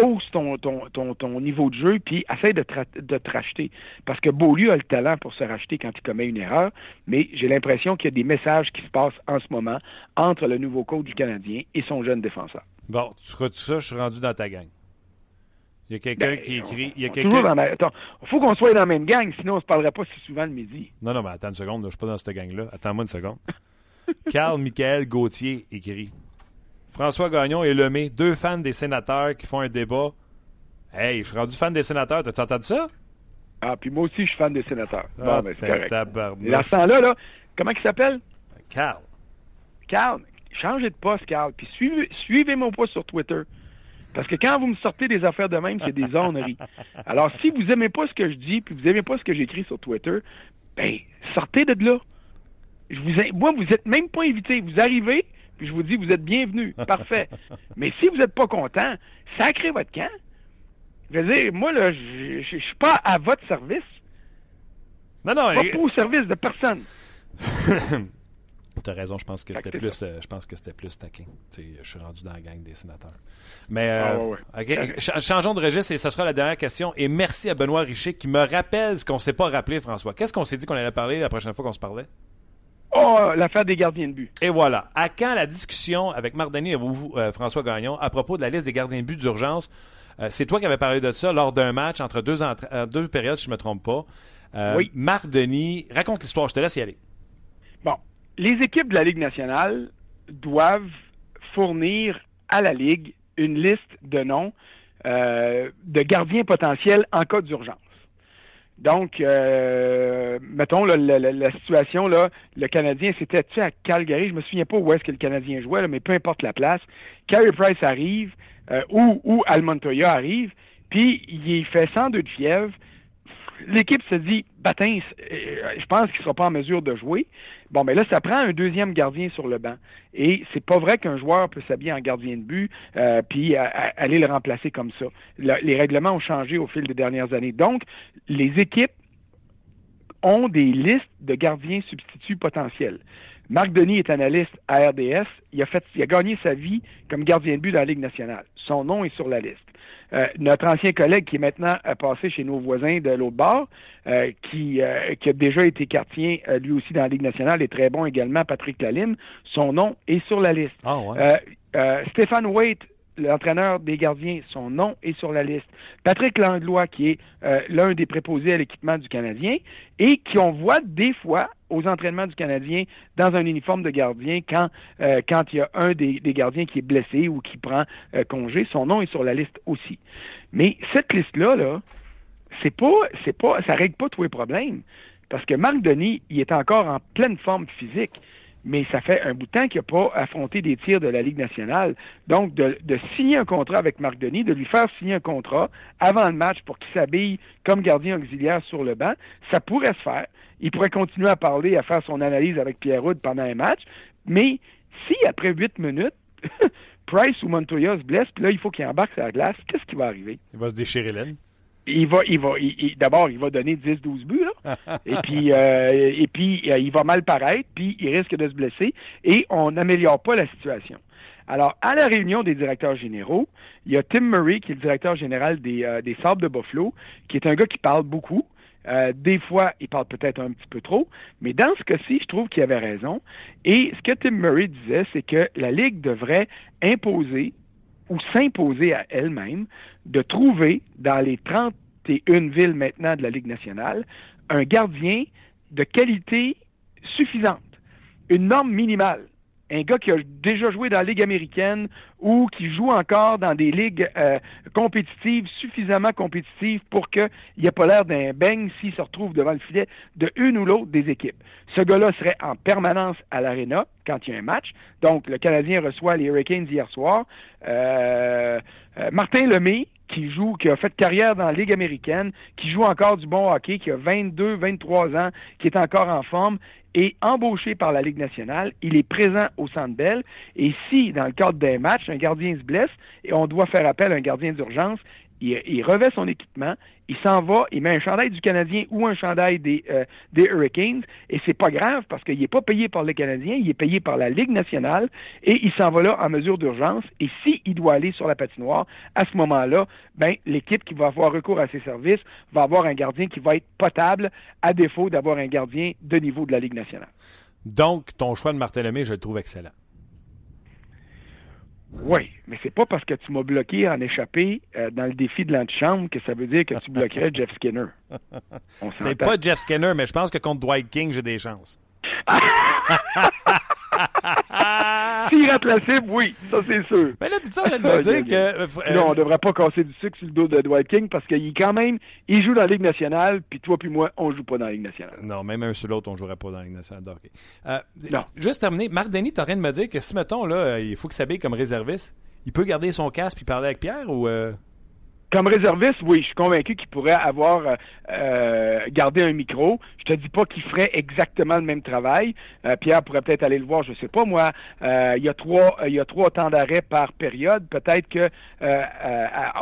hausse ton, ton, ton, ton niveau de jeu, puis essaie de, de te racheter. Parce que Beaulieu a le talent pour se racheter quand il commet une erreur, mais j'ai l'impression qu'il y a des messages qui se passent en ce moment entre le nouveau coach du Canadien et son jeune défenseur. Bon, tu crois tout ça, je suis rendu dans ta gang. Il y a quelqu'un Ben, qui écrit. Il y a quelqu'un. dans la- Attends, faut qu'on soit dans la même gang, sinon on se parlerait pas si souvent le midi. Non, non, mais attends une seconde, là, je suis pas dans cette gang-là. Attends-moi une seconde. [laughs] Carl Michael Gauthier écrit François Gagnon et Lemay, deux fans des sénateurs qui font un débat. Hey, je suis rendu fan des sénateurs, t'as-tu entendu ça? Ah, puis moi aussi, je suis fan des sénateurs. Ah, ben, c'est correct. tabarnouche. Et à ce temps-là, là, comment il s'appelle? Carl. Carl, changez de poste, Carl, puis suivez, suivez-moi pas sur Twitter. Parce que quand vous me sortez des affaires de même, c'est des onneries. [laughs] Alors, si vous aimez pas ce que je dis, puis vous aimez pas ce que j'écris sur Twitter, ben, sortez de là. Je vous, in- moi, vous êtes même pas invité. Vous arrivez, puis je vous dis, vous êtes bienvenus. Parfait. [laughs] Mais si vous n'êtes pas content, sacrez votre camp. Je veux dire, moi, là, je je suis pas à votre service. Non, non, Pas au service de personne. [laughs] t'as raison, je pense que c'était plus, euh, je pense que c'était plus taquin. Je suis rendu dans la gang des sénateurs. Mais, euh, Ah, ouais, ch- changeons de registre et ce sera la dernière question. Et merci à Benoît Richer qui me rappelle ce qu'on s'est pas rappelé, François. Qu'est-ce qu'on s'est dit qu'on allait parler la prochaine fois qu'on se parlait? Oh, l'affaire des gardiens de but. Et voilà. À quand la discussion avec Marc Denis et vous, euh, François Gagnon, à propos de la liste des gardiens de but d'urgence? Euh, c'est toi qui avais parlé de ça lors d'un match entre deux, entra- euh, deux périodes, si je ne me trompe pas. Euh, Oui. Marc Denis, raconte l'histoire, je te laisse y aller. Bon, les équipes de la Ligue nationale doivent fournir à la Ligue une liste de noms de gardiens potentiels en cas d'urgence. Donc, euh, mettons là, la, la- la situation, là, le Canadien, c'était-tu à Calgary? Je me souviens pas où est-ce que le Canadien jouait, là, mais peu importe la place. Carey Price arrive, euh, ou, ou Al Montoya arrive, puis il fait 102 de fièvre. L'équipe se dit, Batin, euh, je pense qu'il sera pas en mesure de jouer. Bon, mais là, ça prend un deuxième gardien sur le banc. Et c'est pas vrai qu'un joueur peut s'habiller en gardien de but euh, puis euh, aller le remplacer comme ça. Le- les règlements ont changé au fil des dernières années. Donc, les équipes ont des listes de gardiens substituts potentiels. Marc Denis est analyste à RDS. Il a, fait, il a gagné sa vie comme gardien de but dans la Ligue nationale. Son nom est sur la liste. Euh, notre ancien collègue qui est maintenant euh, passé chez nos voisins de l'autre bord, euh, qui, euh, qui a déjà été quartier euh, lui aussi dans la Ligue nationale, est très bon également, Patrick Lalime, son nom est sur la liste. Ah ouais. Stéphane Waite, l'entraîneur des gardiens, son nom est sur la liste. Patrick Langlois, qui est euh, l'un des préposés à l'équipement du Canadien, et qui on voit des fois aux entraînements du Canadien dans un uniforme de gardien quand euh, quand il y a un des, gardiens qui est blessé ou qui prend euh, congé, son nom est sur la liste aussi. Mais cette liste-là, là, c'est pas, c'est pas, ça règle pas tous les problèmes. Parce que Marc Denis, il est encore en pleine forme physique mais ça fait un bout de temps qu'il n'a pas affronté des tirs de la Ligue nationale. Donc, de, signer un contrat avec Marc Denis, de lui faire signer un contrat avant le match pour qu'il s'habille comme gardien auxiliaire sur le banc, ça pourrait se faire. Il pourrait continuer à parler, à faire son analyse avec Pierre Houd pendant un match, mais si après huit minutes, [laughs] Price ou Montoya se blesse, puis là, il faut qu'il embarque sur la glace, qu'est-ce qui va arriver? Il va se déchirer l'aine il va, il va, d'abord, il va donner 10-12 buts, là. [laughs] et puis, euh, et puis, euh, il va mal paraître, puis il risque de se blesser, et on n'améliore pas la situation. Alors, à la réunion des directeurs généraux, il y a Tim Murray, qui est le directeur général des, euh, des Sables de Buffalo, qui est un gars qui parle beaucoup. des fois, il parle peut-être un petit peu trop, mais dans ce cas-ci, je trouve qu'il avait raison. Et ce que Tim Murray disait, c'est que la Ligue devrait imposer ou s'imposer à elle-même de trouver dans les 31 villes maintenant de la Ligue nationale un gardien de qualité suffisante, une norme minimale un gars qui a déjà joué dans la Ligue américaine ou qui joue encore dans des ligues euh, compétitives, suffisamment compétitives pour qu'il ait pas l'air d'un bang s'il se retrouve devant le filet de une ou l'autre des équipes. Ce gars-là serait en permanence à l'Arena quand il y a un match. Donc, le Canadien reçoit les Hurricanes hier soir. Euh, euh, Martin Lemay, qui joue, qui a fait carrière dans la Ligue américaine, qui joue encore du bon hockey, qui a 22, 23 ans, qui est encore en forme, est embauché par la Ligue nationale, il est présent au Centre Bell, et si, dans le cadre d'un match, un gardien se blesse et on doit faire appel à un gardien d'urgence, il, revêt son équipement, il s'en va, il met un chandail du Canadien ou un chandail des, euh, Hurricanes, et c'est pas grave parce qu'il n'est pas payé par le Canadien, il est payé par la Ligue nationale, et il s'en va là en mesure d'urgence, et s'il doit aller sur la patinoire, à ce moment-là, ben, l'équipe qui va avoir recours à ses services va avoir un gardien qui va être potable, à défaut d'avoir un gardien de niveau de la Ligue nationale. Donc, ton choix de Martin je le trouve excellent. Oui, mais c'est pas parce que tu m'as bloqué en échappé euh, dans le défi de l'antichambre que ça veut dire que tu bloquerais Jeff Skinner. [laughs] C'est pas Jeff Skinner, mais je pense que contre Dwight King, j'ai des chances. [laughs] Si irremplaçable, oui, ça c'est sûr. Mais là, tu sais, de me dire que. Euh, non, on devrait pas casser du sucre sur le dos de Dwight King parce qu'il quand même, il joue dans la Ligue nationale, puis toi puis moi, on joue pas dans la Ligue nationale. Non, même un sur l'autre, on jouerait pas dans la Ligue nationale. Euh, non. Juste terminer, Marc Denis, t'es en train de me dire que si, mettons, là, il faut qu'il s'habille comme réserviste, il peut garder son casque puis parler avec Pierre ou. Euh? Comme réserviste, oui, je suis convaincu qu'il pourrait avoir euh, euh, gardé un micro. Je te dis pas qu'il ferait exactement le même travail. Euh, Pierre pourrait peut-être aller le voir, je sais pas moi. il y a trois, il y a trois temps d'arrêt par période. Peut-être que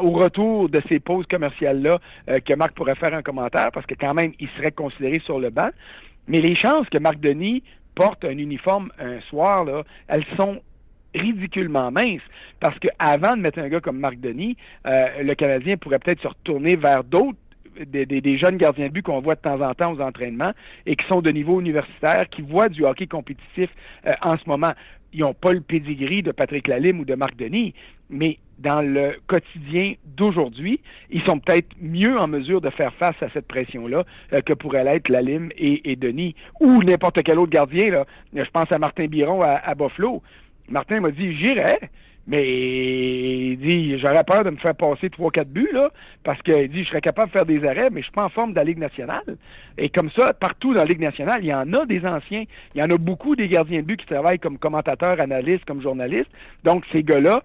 au retour de ces pauses commerciales là, que Marc pourrait faire un commentaire parce que quand même il serait considéré sur le banc. Mais les chances que Marc Denis porte un uniforme un soir là, elles sont ridiculement mince parce qu'avant de mettre un gars comme Marc Denis, euh, le Canadien pourrait peut-être se retourner vers d'autres des, jeunes gardiens de but qu'on voit de temps en temps aux entraînements et qui sont de niveau universitaire, qui voient du hockey compétitif euh, en ce moment. Ils n'ont pas le pedigree de Patrick Lalime ou de Marc Denis, mais dans le quotidien d'aujourd'hui, ils sont peut-être mieux en mesure de faire face à cette pression-là euh, que pourraient l'être Lalime et, et, Denis ou n'importe quel autre gardien. Là. Je pense à Martin Biron à, à Buffalo. Martin m'a dit j'irai, mais il dit j'aurais peur de me faire passer trois quatre buts là, parce qu'il dit je serais capable de faire des arrêts, mais je suis pas en forme de la Ligue nationale. Et comme ça, partout dans la Ligue nationale, il y en a des anciens, il y en a beaucoup des gardiens de but qui travaillent comme commentateurs, analystes, comme journalistes. Donc ces gars-là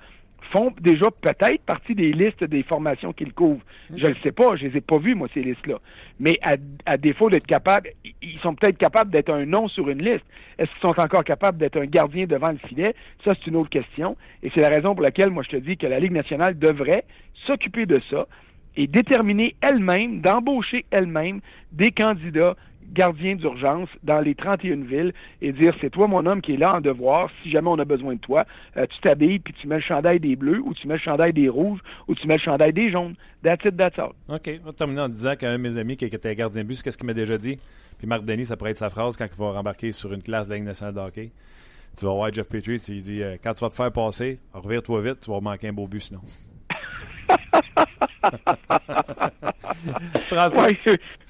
font déjà peut-être partie des listes des formations qu'ils couvrent. Je ne sais pas, je les ai pas vues, moi, ces listes-là. Mais à, défaut d'être capables, ils sont peut-être capables d'être un nom sur une liste. Est-ce qu'ils sont encore capables d'être un gardien devant le filet? Ça, c'est une autre question. Et c'est la raison pour laquelle, moi, je te dis que la Ligue nationale devrait s'occuper de ça et déterminer elle-même, d'embaucher elle-même des candidats gardien d'urgence dans les 31 villes et dire c'est toi mon homme qui est là en devoir, si jamais on a besoin de toi, euh, tu t'habilles puis tu mets le chandail des bleus ou tu mets le chandail des rouges ou tu mets le chandail des jaunes. That's it, that's all. OK. On va terminer en disant qu'un de mes amis qui était gardien de but, qu'est-ce qu'il m'a déjà dit? Puis Marc Denis, ça pourrait être sa phrase quand il va rembarquer sur une classe de la Ligue nationale de hockey. Tu vas voir Jeff Petrie, tu lui dis euh, quand tu vas te faire passer, revire-toi vite, tu vas manquer un beau but sinon. [laughs] François? Ouais,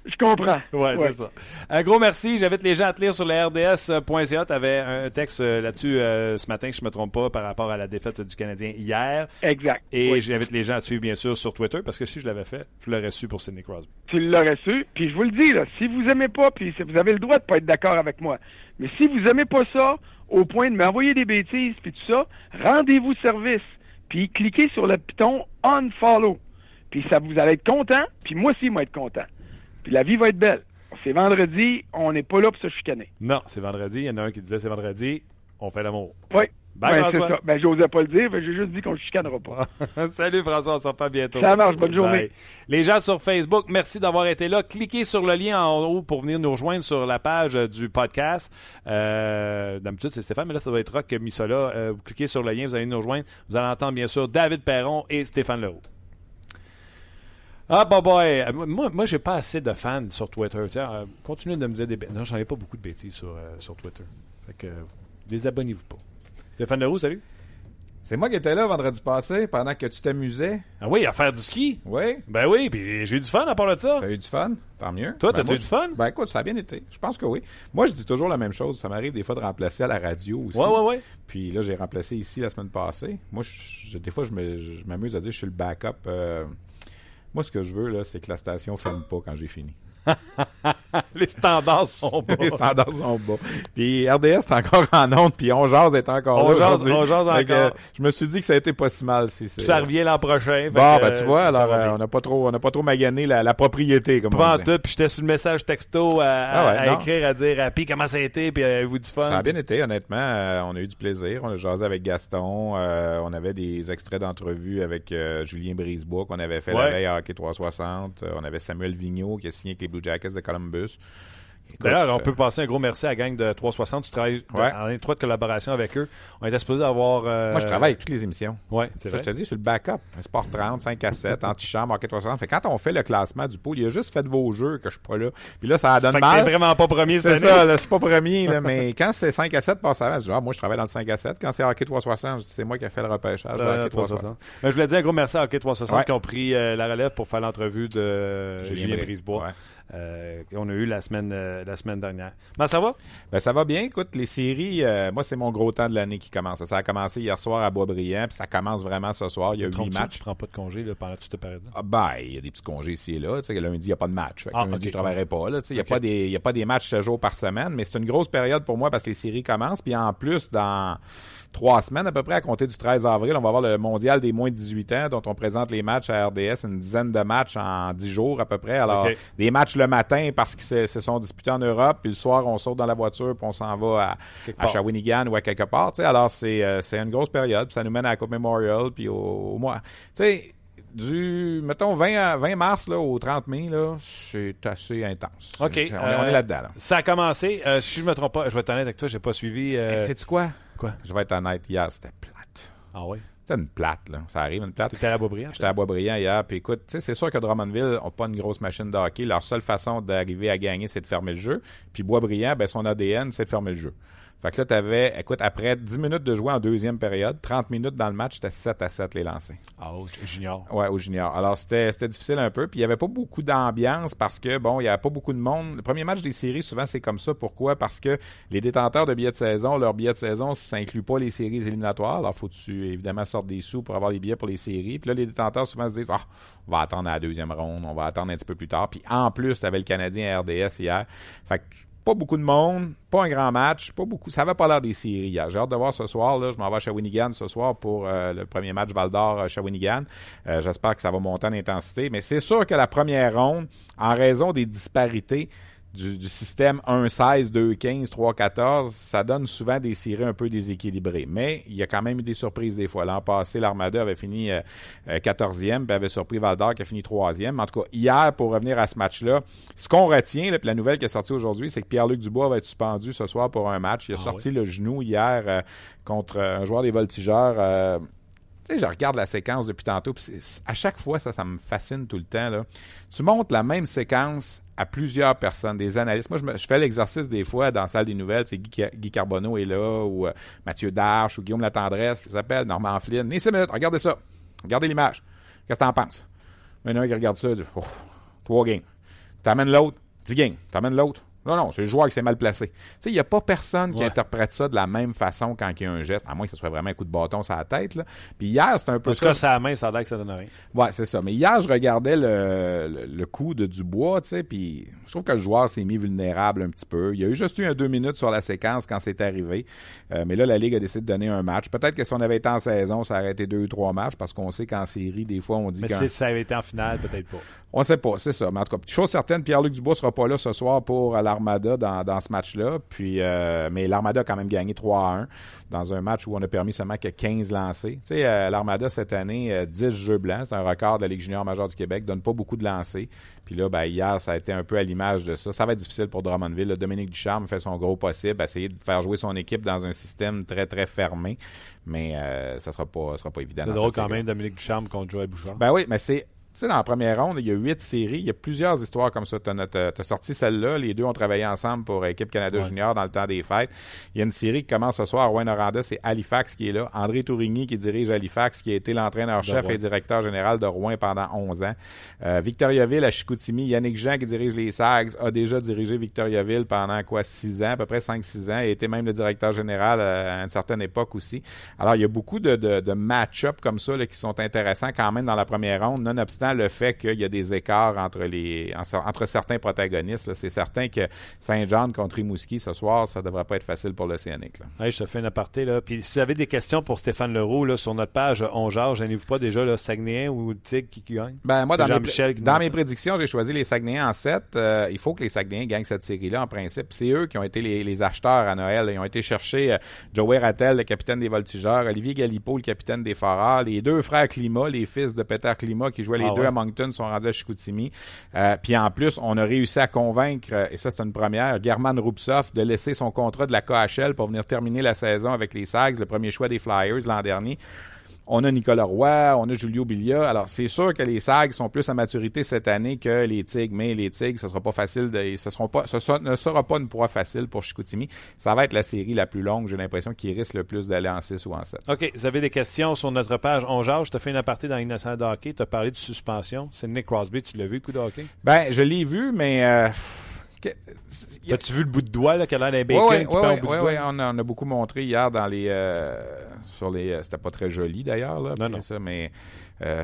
je, comprends. Ouais, Ouais. c'est ça. Un gros merci. J'invite les gens à te lire sur le RDS.ca. Tu avais un texte euh, là-dessus euh, ce matin, si je ne me trompe pas, par rapport à la défaite du Canadien hier. Exact. Et Oui. j'invite les gens à te suivre, bien sûr, sur Twitter, parce que si je l'avais fait, je l'aurais su pour Sidney Crosby. tu l'aurais su. Puis je vous le dis, là, si vous aimez pas, puis vous avez le droit de pas être d'accord avec moi, mais si vous aimez pas ça, au point de m'envoyer des bêtises, puis tout ça, rendez-vous service, puis cliquez sur le piton unfollow. Puis ça, vous allez être content, puis moi aussi, moi être content. Puis la vie va être belle. C'est vendredi, on n'est pas là pour se chicaner. Non, c'est vendredi. Il y en a un qui disait c'est vendredi, on fait l'amour. Oui. Bye, Ben, c'est François. ça. Ben, j'osais pas le dire, ben, j'ai juste dit qu'on ne chicanera pas. [laughs] Salut François, on se reparle bientôt. Ça marche, bonne journée. Bye. Les gens sur Facebook, merci d'avoir été là. Cliquez sur le lien en haut pour venir nous rejoindre sur la page euh, du podcast. Euh, D'habitude, c'est Stéphane, mais là, ça doit être Rock qui a mis ça là. Euh, vous cliquez sur le lien, vous allez nous rejoindre. Vous allez entendre, bien sûr, David Perron et Stéphane Leroux. Ah, bah, boy. Euh, Moi, moi j'ai pas assez de fans sur Twitter. Tiens, euh, continuez de me dire des bêtises. Non, j'en ai pas beaucoup de bêtises sur, euh, sur Twitter. Fait que, désabonnez-vous pas. Stéphane Leroux, salut. C'est moi qui étais là vendredi passé pendant que tu t'amusais. Ah oui, à faire du ski. Oui. Ben oui, puis j'ai eu du fun à part de ça. T'as eu du fun? Tant mieux. Toi, Ben, moi, eu du fun? Ben écoute, ça a bien été. Je pense que oui. Moi, je dis toujours la même chose. Ça m'arrive des fois de remplacer à la radio aussi. Ouais, ouais, ouais. Puis là, j'ai remplacé ici la semaine passée. Moi, je- des fois, je m'amuse à dire que je suis le backup. euh, moi, ce que je veux, là, c'est que la station ne ferme pas quand j'ai fini. [laughs] Les standards sont bas. Les standards sont bas. Puis RDS est encore [laughs] en onde, puis On Jase est encore On là jase- on jase que, encore. je me suis dit que ça a été pas si mal. Si ça revient l'an prochain. Bon, que, ben tu vois, euh, alors euh, on n'a pas trop, on n'a pas trop magané la, la propriété, comme Pas en tout, puis j'étais sur le message texto à, à- Ah ouais, à écrire, à dire, ah, puis comment ça a été, puis avez-vous du fun? Ça a bien été, honnêtement. Euh, on a eu du plaisir. On a jasé avec Gaston. Euh, on avait des extraits d'entrevues avec euh, Julien Brisebois qu'on avait fait Ouais. la veille à Hockey 360. Euh, on avait Samuel Vigneault qui a signé avec les Blue Jackets de Columbus. D'ailleurs, on euh, peut passer un gros merci à la gang de 360. Tu travailles Ouais. en étroite collaboration avec eux. On était supposé avoir... euh, Moi, je travaille avec toutes les émissions. Ouais, c'est Ça, vrai. je te dis, suis le backup. Sport 30, 5 à 7, Antichambre, Hockey 360. Fait que quand on fait le classement du pool, il a juste fait vos jeux que je suis pas là. Puis là, ça donne Fait que mal. t'es vraiment pas premier C'est ça, c'est pas premier, là, mais [laughs] quand c'est 5 à 7 passe avant, je dis, ah, moi, je travaille dans le 5 à 7. Quand c'est hockey 360, je dis, c'est moi qui ai fait le repêchage de Euh, hockey 360. 360. Ben, je voulais dire un gros merci à Hockey 360 Ouais. qui ont pris euh, la relève pour faire l'entrevue de Julien Julien Bri- Brisebois. ouais. Euh, qu'on a eu la semaine, euh, la semaine dernière. Ben, ça va? Ben, ça va bien. Écoute, les séries, euh, moi, c'est mon gros temps de l'année qui commence. Ça a commencé hier soir à Boisbriand, puis ça commence vraiment ce soir. Il y a huit matchs. Tu prends pas de congé là, pendant toute cette période-là? Ah, ben, il y a des petits congés ici et là. Tu sais, lundi, il n'y a pas de match. Ah, lundi, je travaillerai pas. Il n'y a, pas des- y a pas des matchs 7 jours par semaine, mais c'est une grosse période pour moi parce que les séries commencent. Puis en plus, dans trois semaines à peu près, à compter du 13 avril, on va avoir le mondial des moins de 18 ans, dont on présente les matchs à RDS, une dizaine de matchs en 10 jours à peu près. Alors, des matchs le matin parce qu'ils se, sont disputés en Europe, puis le soir, on saute dans la voiture, puis on s'en va à. Shawinigan ou à quelque part. Alors, c'est euh, c'est une grosse période. puis Ça nous mène à la Coupe Memorial, puis au, au mois. Tu sais, du, mettons, 20, à- 20 mars là, au 30 mai, c'est assez intense. OK. On est, on euh, est là-dedans. Là. Ça a commencé. Euh, si je me trompe pas, je vais être honnête avec toi, j'ai pas suivi. euh, Sais-tu quoi? Quoi? Je vais être honnête, hier, c'était plate. Ah ouais? C'était une plate, là. Ça arrive, une plate. T'étais à la Beaubriand? J'étais à Boisbriand hier, puis écoute, tu sais, c'est sûr que Drummondville n'a pas une grosse machine de hockey. Leur seule façon d'arriver à gagner, c'est de fermer le jeu. Puis Boisbriand, ben, son ADN, c'est de fermer le jeu. Fait que là, t'avais, écoute, après 10 minutes de jouer en deuxième période, 30 minutes dans le match, c'était 7 à 7 les lancers. Ah, oh, junior. Ouais, au junior. Alors, c'était c'était difficile un peu. Puis, il n'y avait pas beaucoup d'ambiance parce que, bon, il n'y avait pas beaucoup de monde. Le premier match des séries, souvent, c'est comme ça. Pourquoi? Parce que les détenteurs de billets de saison, leur billet de saison, ça inclut pas les séries éliminatoires. Alors, faut que tu, évidemment, sortes des sous pour avoir les billets pour les séries. Puis là, les détenteurs, souvent, se disent, ah, on va attendre à la deuxième ronde, on va attendre un petit peu plus tard. Puis, en plus, tu avais le Canadien à RDS hier. Fait que, pas beaucoup de monde, pas un grand match, pas beaucoup. Ça avait pas l'air des séries hier. J'ai hâte de voir ce soir. Là, je m'en vais à Shawinigan ce soir pour euh, le premier match Val d'Or Shawinigan. Euh, J'espère que ça va monter en intensité. Mais c'est sûr que la première ronde, en raison des disparités du, du système 1-16, 2-15, 3-14, ça donne souvent des séries un peu déséquilibrées. Mais il y a quand même eu des surprises des fois. L'an passé, l'Armada avait fini euh, euh, 14e, puis avait surpris Val d'Or qui a fini 3e. En tout cas, hier, pour revenir à ce match-là, ce qu'on retient, là, puis la nouvelle qui est sortie aujourd'hui, c'est que Pierre-Luc Dubois va être suspendu ce soir pour un match. Il a Ah sorti le genou hier euh, contre euh, un joueur des Voltigeurs. euh, tu sais, je regarde la séquence depuis tantôt, puis à chaque fois, ça, ça me fascine tout le temps. Là. Tu montes la même séquence à plusieurs personnes, des analystes. Moi, je, je fais l'exercice des fois dans la salle des nouvelles. C'est Guy, Guy Carbonneau est là, ou euh, Mathieu Darche, ou Guillaume Latendresse, qui s'appelle Normand Flynn. 6 minutes, regardez ça. Regardez l'image. Qu'est-ce que t'en penses? Maintenant, qui regarde ça, il dit oh, trois games. T'amènes l'autre, 10 games. T'amènes l'autre. Non, non, c'est le joueur qui s'est mal placé. Tu sais, il n'y a pas personne qui Ouais. interprète ça de la même façon quand il y a un geste, à moins que ce soit vraiment un coup de bâton sur la tête. Là. Puis hier, c'était un peu En tout cas, ça à la main, ça a l'air que ça donne rien. Ouais, c'est ça. Mais hier, je regardais le, le, le coup de Dubois, tu sais, puis je trouve que le joueur s'est mis vulnérable un petit peu. Il y a eu juste eu un deux minutes sur la séquence quand c'est arrivé. Euh, mais là, la Ligue a décidé de donner un match. Peut-être que si on avait été en saison, ça aurait été deux ou trois matchs, parce qu'on sait qu'en série, des fois, on dit Mais si ça avait été en finale, peut-être pas. On sait pas, c'est ça. Mais en tout cas, chose certaine, Pierre-Luc Dubois sera pas là ce soir pour euh, l'Armada dans, dans ce match-là. Puis, euh, mais l'Armada a quand même gagné 3 à 1 dans un match où on a permis seulement que 15 lancés. Tu sais, euh, l'Armada cette année, euh, 10 jeux blancs, c'est un record de la Ligue junior majeure du Québec, donne pas beaucoup de lancés. Puis là, ben, hier, ça a été un peu à l'image de ça. Ça va être difficile pour Drummondville. là. Dominique Ducharme fait son gros possible, essayer de faire jouer son équipe dans un système très, très fermé. Mais euh, ça sera pas, ça sera pas évident. C'est drôle quand même, Dominique Ducharme contre Joël Bouchard. Ben oui, mais c'est. Tu sais, dans la première ronde, il y a huit séries. Il y a plusieurs histoires comme ça. Tu as, sorti celle-là. Les deux ont travaillé ensemble pour Équipe Canada Ouais. Junior dans le temps des fêtes. Il y a une série qui commence ce soir à Rouen-Noranda. C'est Halifax qui est là. André Tourigny qui dirige Halifax, qui a été l'entraîneur-chef et directeur général de Rouen pendant 11 ans. Euh, Victoriaville à Chicoutimi. Yannick Jean qui dirige les Sags a déjà dirigé Victoriaville pendant quoi 6 ans, à peu près 5-6 ans, et était même le directeur général euh, à une certaine époque aussi. Alors, il y a beaucoup de, de, de match-up comme ça là, qui sont intéressants quand même dans la première ronde, nonobstant le fait qu'il y a des écarts entre les en- entre certains protagonistes. C'est certain que Saint-Jean contre Rimouski ce soir, ça devrait pas être facile pour l'Océanique. Hey, je te fais un aparté. Là. Puis si vous avez des questions pour Stéphane Leroux là, sur notre page On Jase, gênez-vous pas déjà, là, Saguenay ou Tigre qui, qui gagne? Ben, moi, dans, mes, qui dans mes prédictions, j'ai choisi les Saguenayens en 7. Euh, il faut que les Saguenayens gagnent cette série-là, en principe. C'est eux qui ont été les, les acheteurs à Noël. Ils ont été chercher euh, Joey Rattel, le capitaine des Voltigeurs, Olivier Galipo, le capitaine des Foreurs, les deux frères Climat, les fils de Peter Climat, qui jouaient les Ah deux ouais. à Moncton, sont rendus à Chicoutimi. Euh, Puis en plus, on a réussi à convaincre, euh, et ça c'est une première, German Rupsoff de laisser son contrat de la KHL pour venir terminer la saison avec les Sags, le premier choix des Flyers l'an dernier. On a Nicolas Roy, on a Julio Bilia. Alors, c'est sûr que les SAG sont plus à maturité cette année que les Tigres, mais les Tigres, ce sera pas facile de, ce seront pas, ce sera- ne sera pas une proie facile pour Chicoutimi. Ça va être la série la plus longue, j'ai l'impression, qui risque le plus d'aller en 6 ou en 7. OK, vous avez des questions sur notre page On Jase. Je te fais une aparté dans Innocent de hockey. Tu as parlé de suspension. C'est Nick Crosby. Tu l'as vu, le coup de hockey? Ben, je l'ai vu, mais, euh, As-tu vu le bout de doigt là, qui a l'air d'un bacon Ouais, ouais, qui ouais, au bout du doigt? on, a, on a beaucoup montré hier dans les euh, sur les euh, c'était pas très joli d'ailleurs là Non, non. ça mais euh,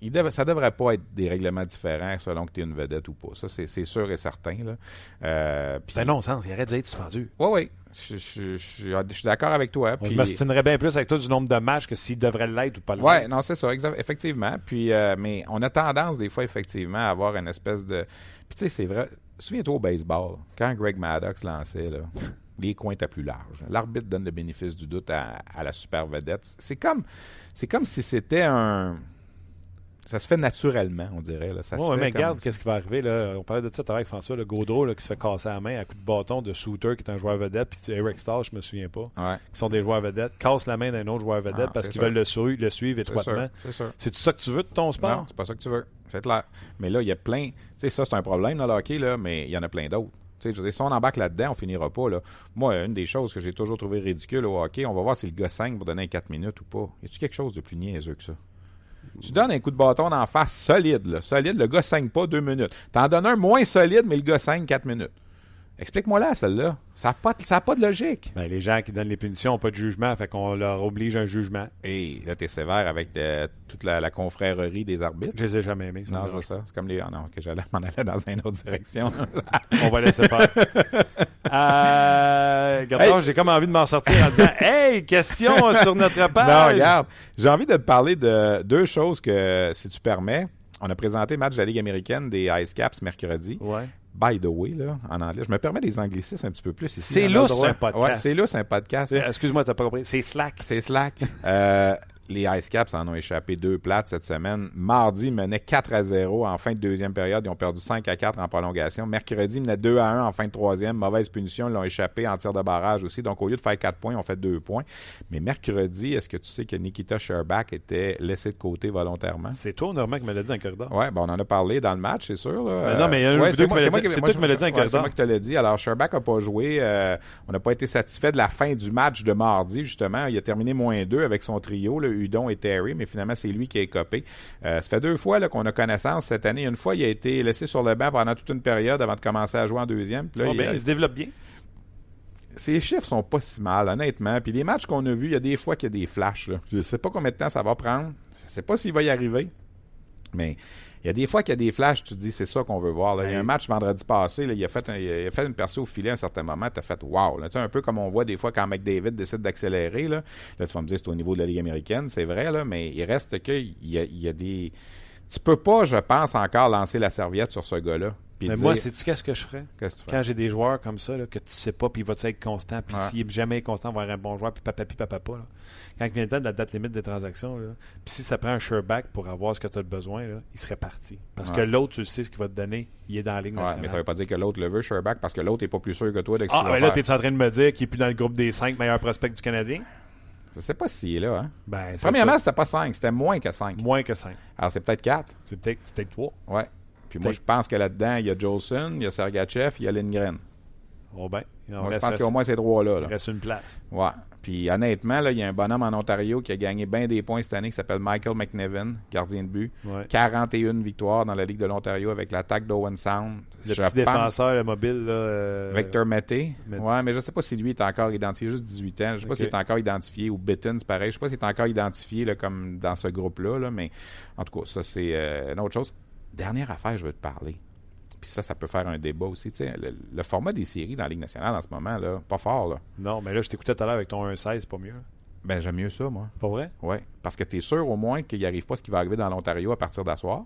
il dev- ça devrait pas être des règlements différents selon que tu es une vedette ou pas ça c'est sûr et certain là euh, C'est un non-sens. Il aurait dû être suspendu. ouais ouais je, je- je- je- je suis d'accord avec toi Je puis- m'ostinerais bien plus avec toi du nombre de matchs que s'il devrait l'être ou pas l'être. Ouais, non, c'est ça, effectivement. Puis, euh, mais on a tendance, des fois, effectivement, à avoir une espèce de. Puis, tu sais, c'est vrai. Souviens-toi au baseball, quand Greg Maddox lançait, là, les coins étaient plus larges. L'arbitre donne le bénéfice du doute à, à la super vedette. C'est comme, c'est comme si c'était un. Ça se fait naturellement, on dirait. Là. Ça se Ouais, fait mais comme- regarde qu'est-ce qui va arriver. Là. On parlait de ça tout à l'heure avec François, le Gaudreau là, qui se fait casser la main à coup de bâton de Souter, qui est un joueur vedette, puis Eric Starr, je me souviens pas, Ouais, qui sont des joueurs vedettes, casse la main d'un autre joueur vedette Ah, parce qu'ils veulent le, su- le suivre étroitement. C'est sûr. C'est tout ça que tu veux de ton sport? Non, c'est pas ça que tu veux. C'est clair. Mais là, il y a plein. Tu sais, ça, c'est un problème dans le hockey, là, mais il y en a plein d'autres. Je si on embarque là-dedans, on finira pas. Là. Moi, une des choses que j'ai toujours trouvé ridicule au hockey, on va voir si le gars 5 pour donner un 4 minutes ou pas. Y a-tu quelque chose de plus niaiseux que ça? Tu donnes un coup de bâton en face solide, solide, le gars 5 pas 2 minutes. T'en donnes un moins solide, mais le gars 5 4 minutes. Explique-moi là, celle-là. Ça n'a pas, de- ça a pas de logique. Ben, les gens qui donnent les punitions n'ont pas de jugement, fait qu'on leur oblige un jugement. Et là, t'es sévère avec euh, toute la, la confrérie des arbitres. Je les ai jamais aimés. Non, vois ça. C'est comme les. ah non, que j'allais m'en aller dans une autre direction. [laughs] On va laisser faire. [laughs] Euh, regarde, Hey. j'ai comme envie de m'en sortir en disant [laughs] Hey, question sur notre page. Non, regarde. J'ai envie de te parler de deux choses que, si tu permets, on a présenté le match de la Ligue américaine des Ice Caps mercredi. Ouais. By the way, là, en anglais. Je me permets des anglicismes un petit peu plus ici. C'est lousse, un podcast. Ouais, c'est lousse, un podcast. Excuse-moi, t'as pas compris. C'est Slack. C'est Slack. Euh, les Ice Caps en ont échappé deux plates cette semaine. Mardi, ils menaient 4 à 0 en fin de deuxième période. Ils ont perdu 5 à 4 en prolongation. Mercredi, ils menaient 2 à 1 en fin de troisième. Mauvaise punition, ils l'ont échappé en tir de barrage aussi. Donc, au lieu de faire 4 points, ils ont fait 2 points. Mais mercredi, est-ce que tu sais que Nikita Sherbak était laissé de côté volontairement? C'est toi, Normand, qui me l'a dit dans le corridor. Oui, bon, on en a parlé dans le match, c'est sûr. Là. Mais non, mais il y a Ouais, c'est moi, qui me c'est moi qui- me dit dans le C'est moi te l'ai dit. Alors, Sherbak n'a pas joué. euh, on n'a pas été satisfait de la fin du match de mardi, justement. Il a terminé moins 2 avec son trio, le Udon et Terry, mais finalement, c'est lui qui a écopé. Euh, ça fait deux fois là, qu'on a connaissance cette année. Une fois, il a été laissé sur le banc pendant toute une période avant de commencer à jouer en deuxième. Puis là, Oh, il- ben, il se développe bien. ses chiffres sont pas si mal, honnêtement. Puis les matchs qu'on a vus, il y a des fois qu'il y a des flashs. Là. Je sais pas combien de temps ça va prendre. Je sais pas s'il va y arriver. Mais il y a des fois qu'il y a des flashs, tu te dis c'est ça qu'on veut voir. là. Il y a un match vendredi passé, là, il, a fait un- il a fait une percée au filet à un certain moment, tu as fait wow. Là, Tu sais, un peu comme on voit des fois quand McDavid décide d'accélérer. Là. là, tu vas me dire c'est au niveau de la Ligue américaine, c'est vrai, là, mais il reste que il y a, il y a des. Tu peux pas, je pense, encore lancer la serviette sur ce gars-là. Mais dire, moi, sais-tu qu'est-ce que je ferais? qu'est-ce que tu? Quand j'ai des joueurs comme ça, là, que tu sais pas, puis il va être constant, puis Ouais. s'il est jamais constant, il va avoir un bon joueur, puis papa, puis papa, pas. Là. Quand il vient le temps de la date limite des transactions, là, puis si ça prend un sureback pour avoir ce que tu as besoin, là, il serait parti. Parce que Ouais. l'autre, tu le sais ce qu'il va te donner, il est dans la ligne Ouais, mais ça veut pas dire que l'autre le veut, Sherbak, parce que l'autre est pas plus sûr que toi de ce qu'il Ah, va ben là, faire. t'es en train de me dire qu'il est plus dans le groupe des cinq meilleurs prospects du Canadien? Je sais pas s'il est là. Hein? Ben, Premièrement, c'était pas 5, c'était moins que 5. moins que cinq. Alors, c'est peut-être 4. C'est peut-être c'est peut-être trois. Ouais. Puis moi, je pense que là-dedans, il y a Jolson, il y a Sergachev, il y a Lindgren. Oh ben, Moi, je pense qu'au moins ces trois-là. il là. reste une place. Ouais. Puis honnêtement, là, il y a un bonhomme en Ontario qui a gagné bien des points cette année qui s'appelle Michael McNevin, gardien de but. Ouais. 41 victoires dans la Ligue de l'Ontario avec l'attaque d'Owen Sound. Le Je petit pense- défenseur le mobile, là. euh, Victor Mété. Mété. Ouais, mais je sais pas si lui est encore identifié, juste 18 ans. Je sais pas Ok. s'il est encore identifié ou Bitten, c'est pareil. Je sais pas s'il est encore identifié là, comme dans ce groupe-là, là, mais en tout cas, ça c'est euh, une autre chose. Dernière affaire, je veux te parler. Puis ça, ça peut faire un débat aussi. Le, le format des séries dans la Ligue nationale en ce moment, là, pas fort. Là. Non, mais là, je t'écoutais tout à l'heure avec ton 1-16, c'est pas mieux. Ben, j'aime mieux ça, moi. Pas vrai? Ouais. Parce que tu es sûr au moins qu'il n'arrive pas ce qui va arriver dans l'Ontario à partir d'asseoir.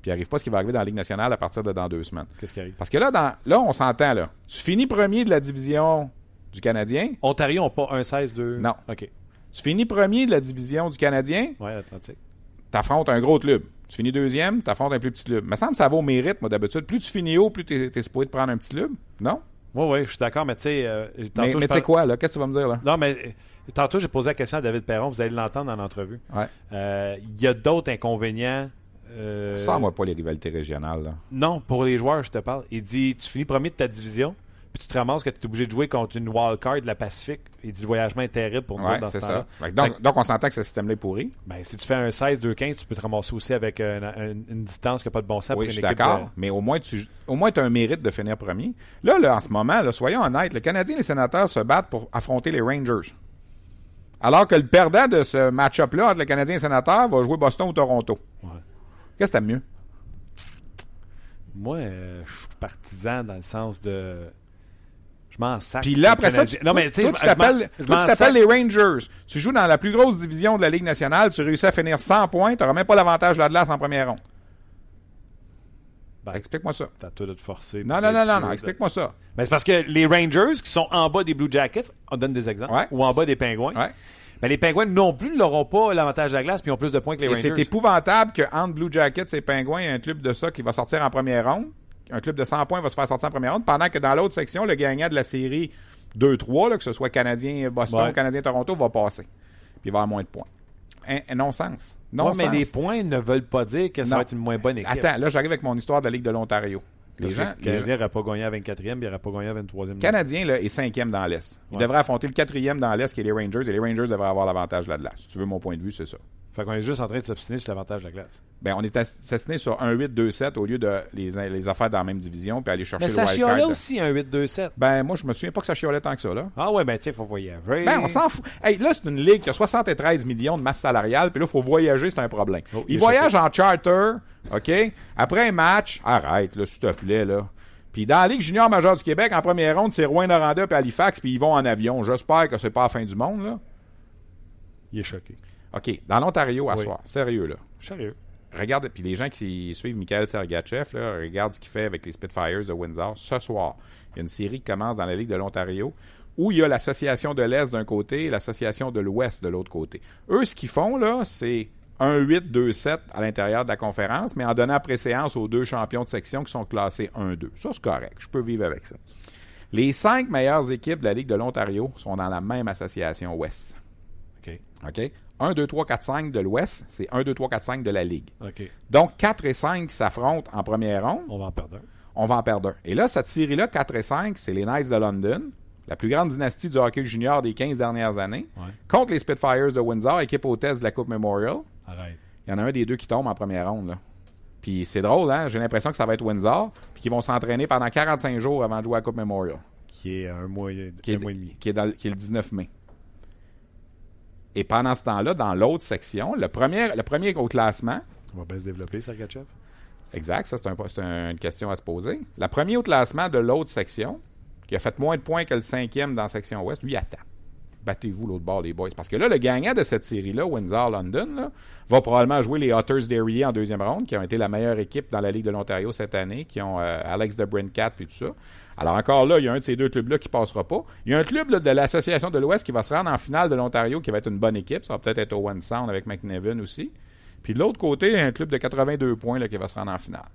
Puis il n'arrive pas ce qui va arriver dans la Ligue nationale à partir de dans deux semaines. Qu'est-ce qui arrive? Parce que là, dans, là on s'entend. là. Tu finis premier de la division du Canadien. Ontario n'a pas 1-16, 2. Non. OK. Tu finis premier de la division du Canadien, Ouais, Atlantique. t'affrontes un gros club. Tu finis deuxième, t'affrontes un plus petit club. Il me semble que ça va au mérite, moi, d'habitude. Plus tu finis haut, plus t'es es supposé de prendre un petit club. Non? Oui, oui, je suis d'accord, mais tu sais. euh, mais tu sais parle- quoi, là? Qu'est-ce que tu vas me dire, là? Non, mais euh, tantôt, j'ai posé la question à David Perron, vous allez l'entendre dans l'entrevue. Ouais. Euh, Il y a d'autres inconvénients. euh, Sans moi pas les rivalités régionales, là. Non, pour les joueurs, je te parle. Il dit tu finis premier de ta division, puis tu te ramasses que tu es obligé de jouer contre une wild card de la Pacifique. Il dit le voyagement est terrible pour nous Ouais, autres dans ce temps-là. Donc, Fait donc, on s'entend que ce système-là est pourri. Ben, si tu fais un 16-2-15, tu peux te ramasser aussi avec un- un- une distance qui n'a pas de bon sens Oui, pour je une suis équipe. d'accord, de- mais au moins tu au moins as un mérite de finir premier. Là, là, en ce moment, là, soyons honnêtes, le Canadien et les sénateurs se battent pour affronter les Rangers. Alors que le perdant de ce match-up-là entre le Canadien et les sénateurs va jouer Boston ou Toronto. Ouais. Qu'est-ce que t'aimes mieux? Moi, euh, je suis partisan dans le sens de. Je m'en sac. Puis là, après ça, tu, non, mais toi, tu t'appelles les Rangers. Tu joues dans la plus grosse division de la Ligue nationale, tu réussis à finir 100 points, tu n'auras même pas l'avantage de l'Atlas en première ronde. Ben, Explique-moi ça. T'as tout de te forcer. Non, non, non, non, non, explique-moi ça. Mais c'est parce que les Rangers qui sont en bas des Blue Jackets, on donne des exemples, Ouais. ou en bas des Pingouins, Ouais. ben, les Pingouins non plus n'auront pas l'avantage de la glace puis ont plus de points que les Et Rangers. c'est épouvantable que entre Blue Jackets et Pingouins, il y a un club de ça qui va sortir en première ronde. Un club de 100 points va se faire sortir en première ronde, pendant que dans l'autre section, le gagnant de la série 2-3, là, que ce soit Canadien-Boston Ouais. ou Canadien-Toronto, va passer. Puis il va avoir moins de points. Un, un non-sens. Ouais, Non-sens. mais les points ne veulent pas dire que ça Non. va être une moins bonne équipe. Attends, là, j'arrive avec mon histoire de la Ligue de l'Ontario. Les gens, le Canadien n'aurait pas gagné à 24e, il n'aurait pas gagné à 23e. Le Canadien là, est cinquième dans l'Est. Il Ouais. devrait affronter le quatrième dans l'Est, qui est les Rangers, et les Rangers devraient avoir l'avantage là-dedans. Si tu veux mon point de vue, c'est ça. Fait qu'on est juste en train de s'obstiner sur l'avantage de la glace. Ben, on est assassiné sur 1-8-2-7 au lieu de les, les affaires dans la même division puis aller chercher Mais le ça chiolait aussi un 8-2-7. Ben, moi, je me souviens pas que ça chiolait tant que ça, là. Ah ouais, ben tiens, faut voyager. Ben, on s'en fout. Hey, là, c'est une ligue qui a 73 millions de masse salariale, puis là, il faut voyager, c'est un problème. Oh, il Ils voyagent en charter, OK? Après un match, arrête, là, s'il te plaît, là. Puis dans la Ligue junior majeure du Québec, en première ronde, c'est Rouen-Noranda puis Halifax, puis ils vont en avion. J'espère que c'est pas la fin du monde, là. Il est choqué. OK, dans l'Ontario, à Oui. soir. Sérieux, là. Sérieux. Regarde, puis les gens qui suivent Michael Sergachev, là, regardent ce qu'il fait avec les Spitfires de Windsor. Ce soir, il y a une série qui commence dans la Ligue de l'Ontario où il y a l'association de l'Est d'un côté et l'association de l'Ouest de l'autre côté. Eux, ce qu'ils font, là, c'est 1-8, 2-7 à l'intérieur de la conférence, mais en donnant préséance aux deux champions de section qui sont classés 1-2. Ça, c'est correct. Je peux vivre avec ça. Les cinq meilleures équipes de la Ligue de l'Ontario sont dans la même association Ouest. OK. OK? 1, 2, 3, 4, 5 de l'Ouest, c'est 1, 2, 3, 4, 5 de la Ligue. Donc, 4 et 5 qui s'affrontent en première ronde, On va en perdre un. on va en perdre un. Et là, cette série-là, 4 et 5, c'est les Knights de London, la plus grande dynastie du hockey junior des 15 dernières années, Ouais. contre les Spitfires de Windsor, équipe hôtesse de la Coupe Memorial. Arrête. Il y en a un des deux qui tombe en première ronde. Là. Puis c'est drôle, hein? J'ai l'impression que ça va être Windsor, puis qu'ils vont s'entraîner pendant 45 jours avant de jouer à la Coupe Memorial, Qui est un mois, qui un est, mois et demi. qui est dans le- qui est le 19 mai. Et pendant ce temps-là, dans l'autre section, le premier, le premier au classement, On va bien se développer, Sergachev. Exact, ça c'est un, c'est un- une question à se poser. La première au classement de l'autre section, qui a fait moins de points que le cinquième dans la section ouest, lui attend. Battez-vous l'autre bord, les boys. Parce que là, le gagnant de cette série-là, Windsor-London, là, va probablement jouer les Otters d'Erie en deuxième ronde, qui ont été la meilleure équipe dans la Ligue de l'Ontario cette année, qui ont euh, Alex de Brincat et tout ça. Alors encore là, il y a un de ces deux clubs-là qui passera pas. Il y a un club de l'Association de l'Ouest qui va se rendre en finale de l'Ontario, qui va être une bonne équipe. Ça va peut-être être Owen Sound avec McNevin aussi. Puis de l'autre côté, il y a un club de 82 points là, qui va se rendre en finale.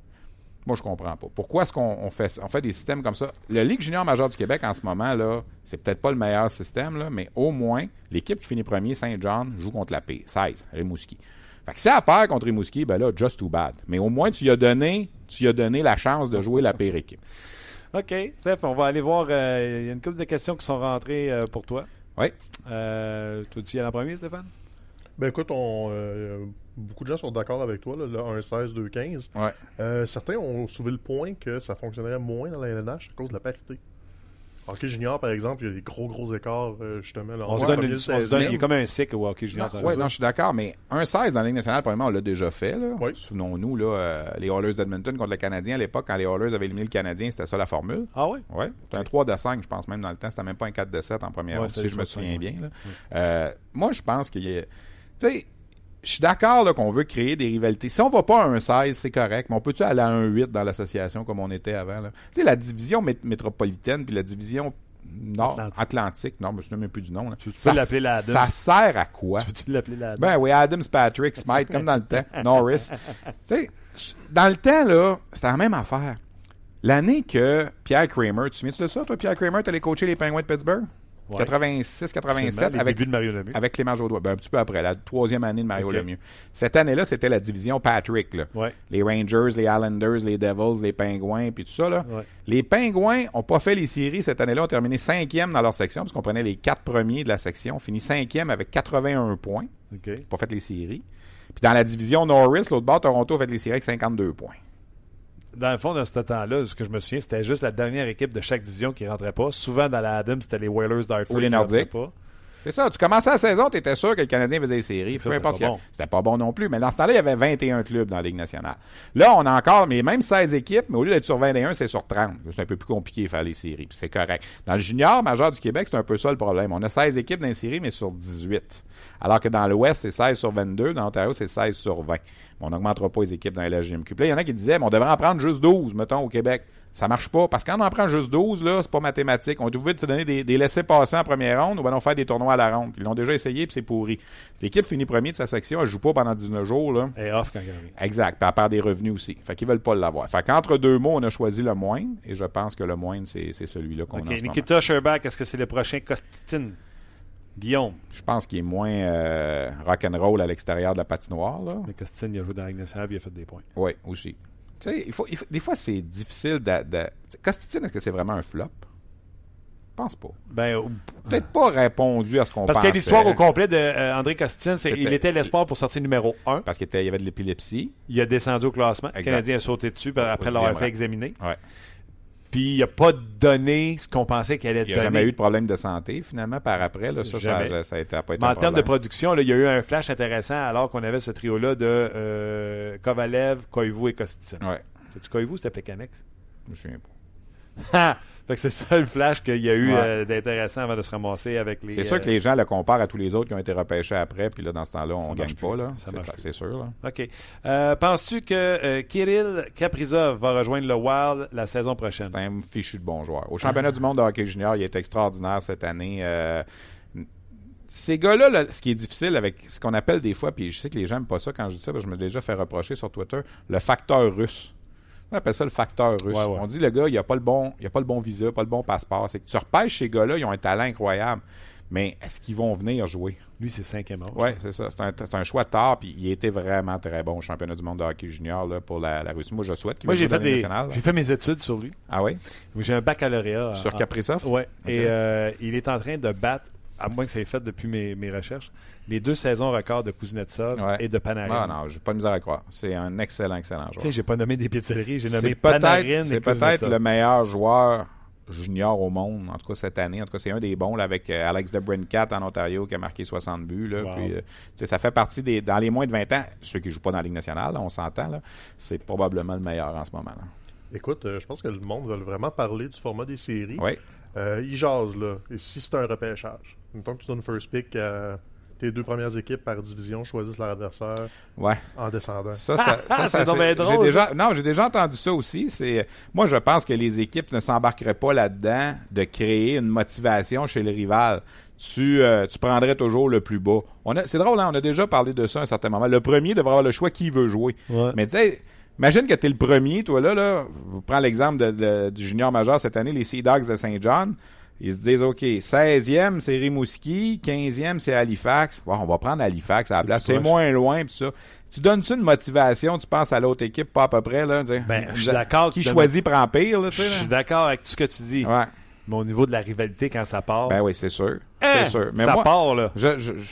Moi, je comprends pas. Pourquoi est-ce qu'on on fait, on fait des systèmes comme ça? Le Ligue junior majeure du Québec, en ce moment, là, c'est peut-être pas le meilleur système, là, mais au moins, l'équipe qui finit premier, Saint-John, joue contre la P. 16, Rimouski. Fait que si elle perd contre Rimouski, ben là, just too bad. Mais au moins, tu y as donné, tu as donné la chance de jouer la pire équipe. OK, Steph, on va aller voir. euh, Il y a une couple de questions qui sont rentrées euh, pour toi. Oui. Euh, tu y aller en premier, Stéphane? Ben écoute, on, euh, beaucoup de gens sont d'accord avec toi, là, le 1-16, 2-15. Ouais. Euh, certains ont soulevé le point que ça fonctionnerait moins dans la LNH à cause de la parité. Hockey junior, par exemple, il y a des gros, gros écarts, euh, justement. Là, On se donne une- on se 2016, donne- il y a comme un cycle au hockey junior. Oui, non, je suis d'accord, mais un 16 dans la Ligue nationale, probablement, on l'a déjà fait. Là. Oui. Souvenons-nous, là, euh, les Oilers d'Edmonton contre le Canadien à l'époque, quand les Oilers avaient éliminé le Canadien, c'était ça la formule. Ah oui? Oui, c'était un 3 de 5, je pense, même dans le temps. C'était même pas un 4 de 7 en première Ouais, si je me 3 de souviens 5, bien. là. Euh, moi, je pense qu'il y a. Tu sais, je suis d'accord qu'on veut créer des rivalités. Si on va pas à un 16, c'est correct, mais on peut-tu aller à un 8 dans l'association comme on était avant? là? Tu sais, la division mét- métropolitaine puis la division nord Atlantique. Atlantique, non, mais je ne sais même plus du nom. là. Tu peux Ça- l'appeler la Adams? Ça sert à quoi? Tu veux-tu l'appeler la Ben oui, Adams, Patrick, Smite, comme dans le temps. [laughs] Norris. Tu sais, dans le temps, là, c'était la même affaire. L'année que Pierre Kramer, tu te souviens-tu de ça, toi, Pierre Kramer, t'allais coacher les Penguins de Pittsburgh? Ouais. 86, Absolument, 87, les avec, débuts de Mario Lemieux. avec Clément Jaudois. Ben, un petit peu après, la troisième année de Mario. Lemieux. Cette année-là, c'était la division Patrick, là. Ouais. Les Rangers, les Islanders, les Devils, les Penguins, puis tout ça, là. Ouais. Les Penguins ont pas fait les séries cette année-là, ont terminé cinquième dans leur section, parce qu'on prenait les quatre premiers de la section, fini cinquième avec 81 points OK. pas fait les séries. Puis dans la division Norris, l'autre bord, Toronto a fait les séries avec 52 points. Dans le fond, dans ce temps-là, ce que je me souviens, c'était juste la dernière équipe de chaque division qui rentrait pas. Souvent, dans la Adams, c'était les Whalers d'Hartford Ou les qui pas. C'est ça, tu commençais la saison, tu étais sûr que le Canadien faisait les séries. Ça, Peu importe c'était pas bon. C'était pas bon non plus, mais dans ce temps-là, il y avait 21 clubs dans la Ligue nationale. Là, on a encore, mais même 16 équipes, mais au lieu d'être sur 21, c'est sur 30. C'est un peu plus compliqué de faire les séries, c'est correct. Dans le junior majeur du Québec, c'est un peu ça le problème. On a 16 équipes dans les séries, mais sur 18. Alors que dans l'Ouest, c'est 16 sur 22. Dans l'Ontario, c'est 16 sur 20. Mais on n'augmentera pas les équipes dans la LHJMQ. Il y en a qui disaient, mais on devrait en prendre juste 12, mettons, au Québec. Ça marche pas. Parce que quand on en prend juste 12, là, c'est pas mathématique. On est obligé de te donner des, des laissés-passer en première ronde ou bien on faire des tournois à la ronde. Ils l'ont déjà essayé, puis c'est pourri. L'équipe finit premier de sa section, elle joue pas pendant 19 jours, là. Et off quand arrive. Exact. Puis elle perd des revenus aussi. Fait qu'ils veulent pas l'avoir. Fait qu'entre deux mots, on a choisi le moindre. Et je pense que le moindre, c'est, c'est celui-là qu'on OK. a moment. Nikita Sherbach, est-ce que c'est le prochain Costitin? Guillaume. Je pense qu'il est moins euh, rock'n'roll à l'extérieur de la patinoire, là. Mais Costitin, il a joué dans la il a fait des points. Oui, aussi. Tu sais, il faut, il faut- des fois, c'est difficile de. de... Costitine, est-ce que c'est vraiment un flop? Je pense pas. Ben, Peut-être pas répondu à ce qu'on parce pensait. que l'histoire au complet de euh, André Costitin, c'est il était l'espoir pour sortir numéro 1. Parce qu'il y avait de l'épilepsie. Il a descendu au classement. Le. Canadien a sauté dessus après l'avoir fait examiner. Ouais. Puis il n'a pas donné ce qu'on pensait qu'il allait Il n'y a donner. jamais eu de problème de santé, finalement, par après. Là, ça, ça, a été, a pas été Mais en termes de production, là, il y a eu un flash intéressant alors qu'on avait ce trio-là de euh, Kovalev, Koivu et Kosticin. Ouais, C'est-tu Koivu ou c'était Plekanex? je me souviens pas. Fait que c'est ça le flash qu'il y a eu Ouais. euh, d'intéressant avant de se ramasser avec les. C'est sûr que euh, les gens le comparent à tous les autres qui ont été repêchés après, puis là, dans ce temps-là, on Ça gagne pas, là. Ça C'est sûr, là. OK. Euh, Penses-tu que euh, Kirill Kaprizov va rejoindre le Wild la saison prochaine? C'est un fichu de bon joueur. Au championnat du monde de hockey junior, il est extraordinaire cette année. Euh, ces gars-là, là, ce qui est difficile avec ce qu'on appelle des fois, puis je sais que les gens n'aiment pas ça quand je dis ça, parce que je me l'ai déjà fait reprocher sur Twitter, le facteur russe. On appelle ça le facteur russe. Ouais, ouais. On dit le gars, il a pas le bon, il a pas le bon visa, pas le bon passeport. C'est que tu repêches ces gars-là, ils ont un talent incroyable. Mais est-ce qu'ils vont venir jouer? Lui, c'est cinquième âge. Oui, c'est ça. C'est un, choix tard, puis il était vraiment très bon au championnat du monde de hockey junior là, pour la, la Russie. Moi, je souhaite qu'il Moi, j'ai jouer fait, des, fait mes études sur lui. Ah oui? J'ai un baccalauréat. Sur Kaprizov? Ouais. Et euh, il est en train de battre, à moins que ça ait fait depuis mes, mes recherches, les deux saisons records de Kuznetsov Ouais. et de Panarin. Ah non, j'ai pas de misère à croire. C'est un excellent, excellent Tu joueur. sais, j'ai pas nommé des pizzeries, j'ai C'est nommé Panarin c'est peut-être le meilleur joueur junior au monde, en tout cas cette année. En tout cas, c'est un des bons là, avec euh, Alex DeBrincat en Ontario qui a marqué 60 buts. Là, Wow. Puis, euh, tu sais, ça fait partie des. Dans les moins de 20 ans, ceux qui jouent pas dans la Ligue nationale, là, on s'entend, là, c'est probablement le meilleur en ce moment. Là. Écoute, euh, je pense que le monde veut vraiment parler du format des séries. Oui. Euh, ils jasent, là. Et si c'est un repêchage, mettons que tu donnes first pick à tes deux premières équipes par division choisissent leur adversaire Ouais. en descendant. Ça, ça, [laughs] ça, C'est drôle, déjà, non, j'ai déjà entendu ça aussi. C'est, moi, je pense que les équipes ne s'embarqueraient pas là-dedans de créer une motivation chez le rival. Tu, euh, tu prendrais toujours le plus bas. On a, c'est drôle, hein, on a déjà parlé de ça à un certain moment. Le premier devrait avoir le choix qui veut jouer. Ouais. Mais tu sais, imagine que tu es le premier, toi là, là. Je prends l'exemple de- de- du junior majeur cette année, les Sea Dogs de Saint John. Ils se disent, OK, 16e, c'est Rimouski, 15e, c'est Halifax. Bon, on va prendre Halifax à la place. C'est moins loin, pis ça. Tu donnes-tu une motivation, tu penses à l'autre équipe, pas à peu près, là? Ben, je suis d'accord Qui choisit prend pire, là, tu Je suis d'accord avec tout ce que tu dis. Ouais. Mais au niveau de la rivalité, quand ça part, Ben oui, c'est sûr. hein, c'est sûr. Mais ça moi, part, là. je, je, je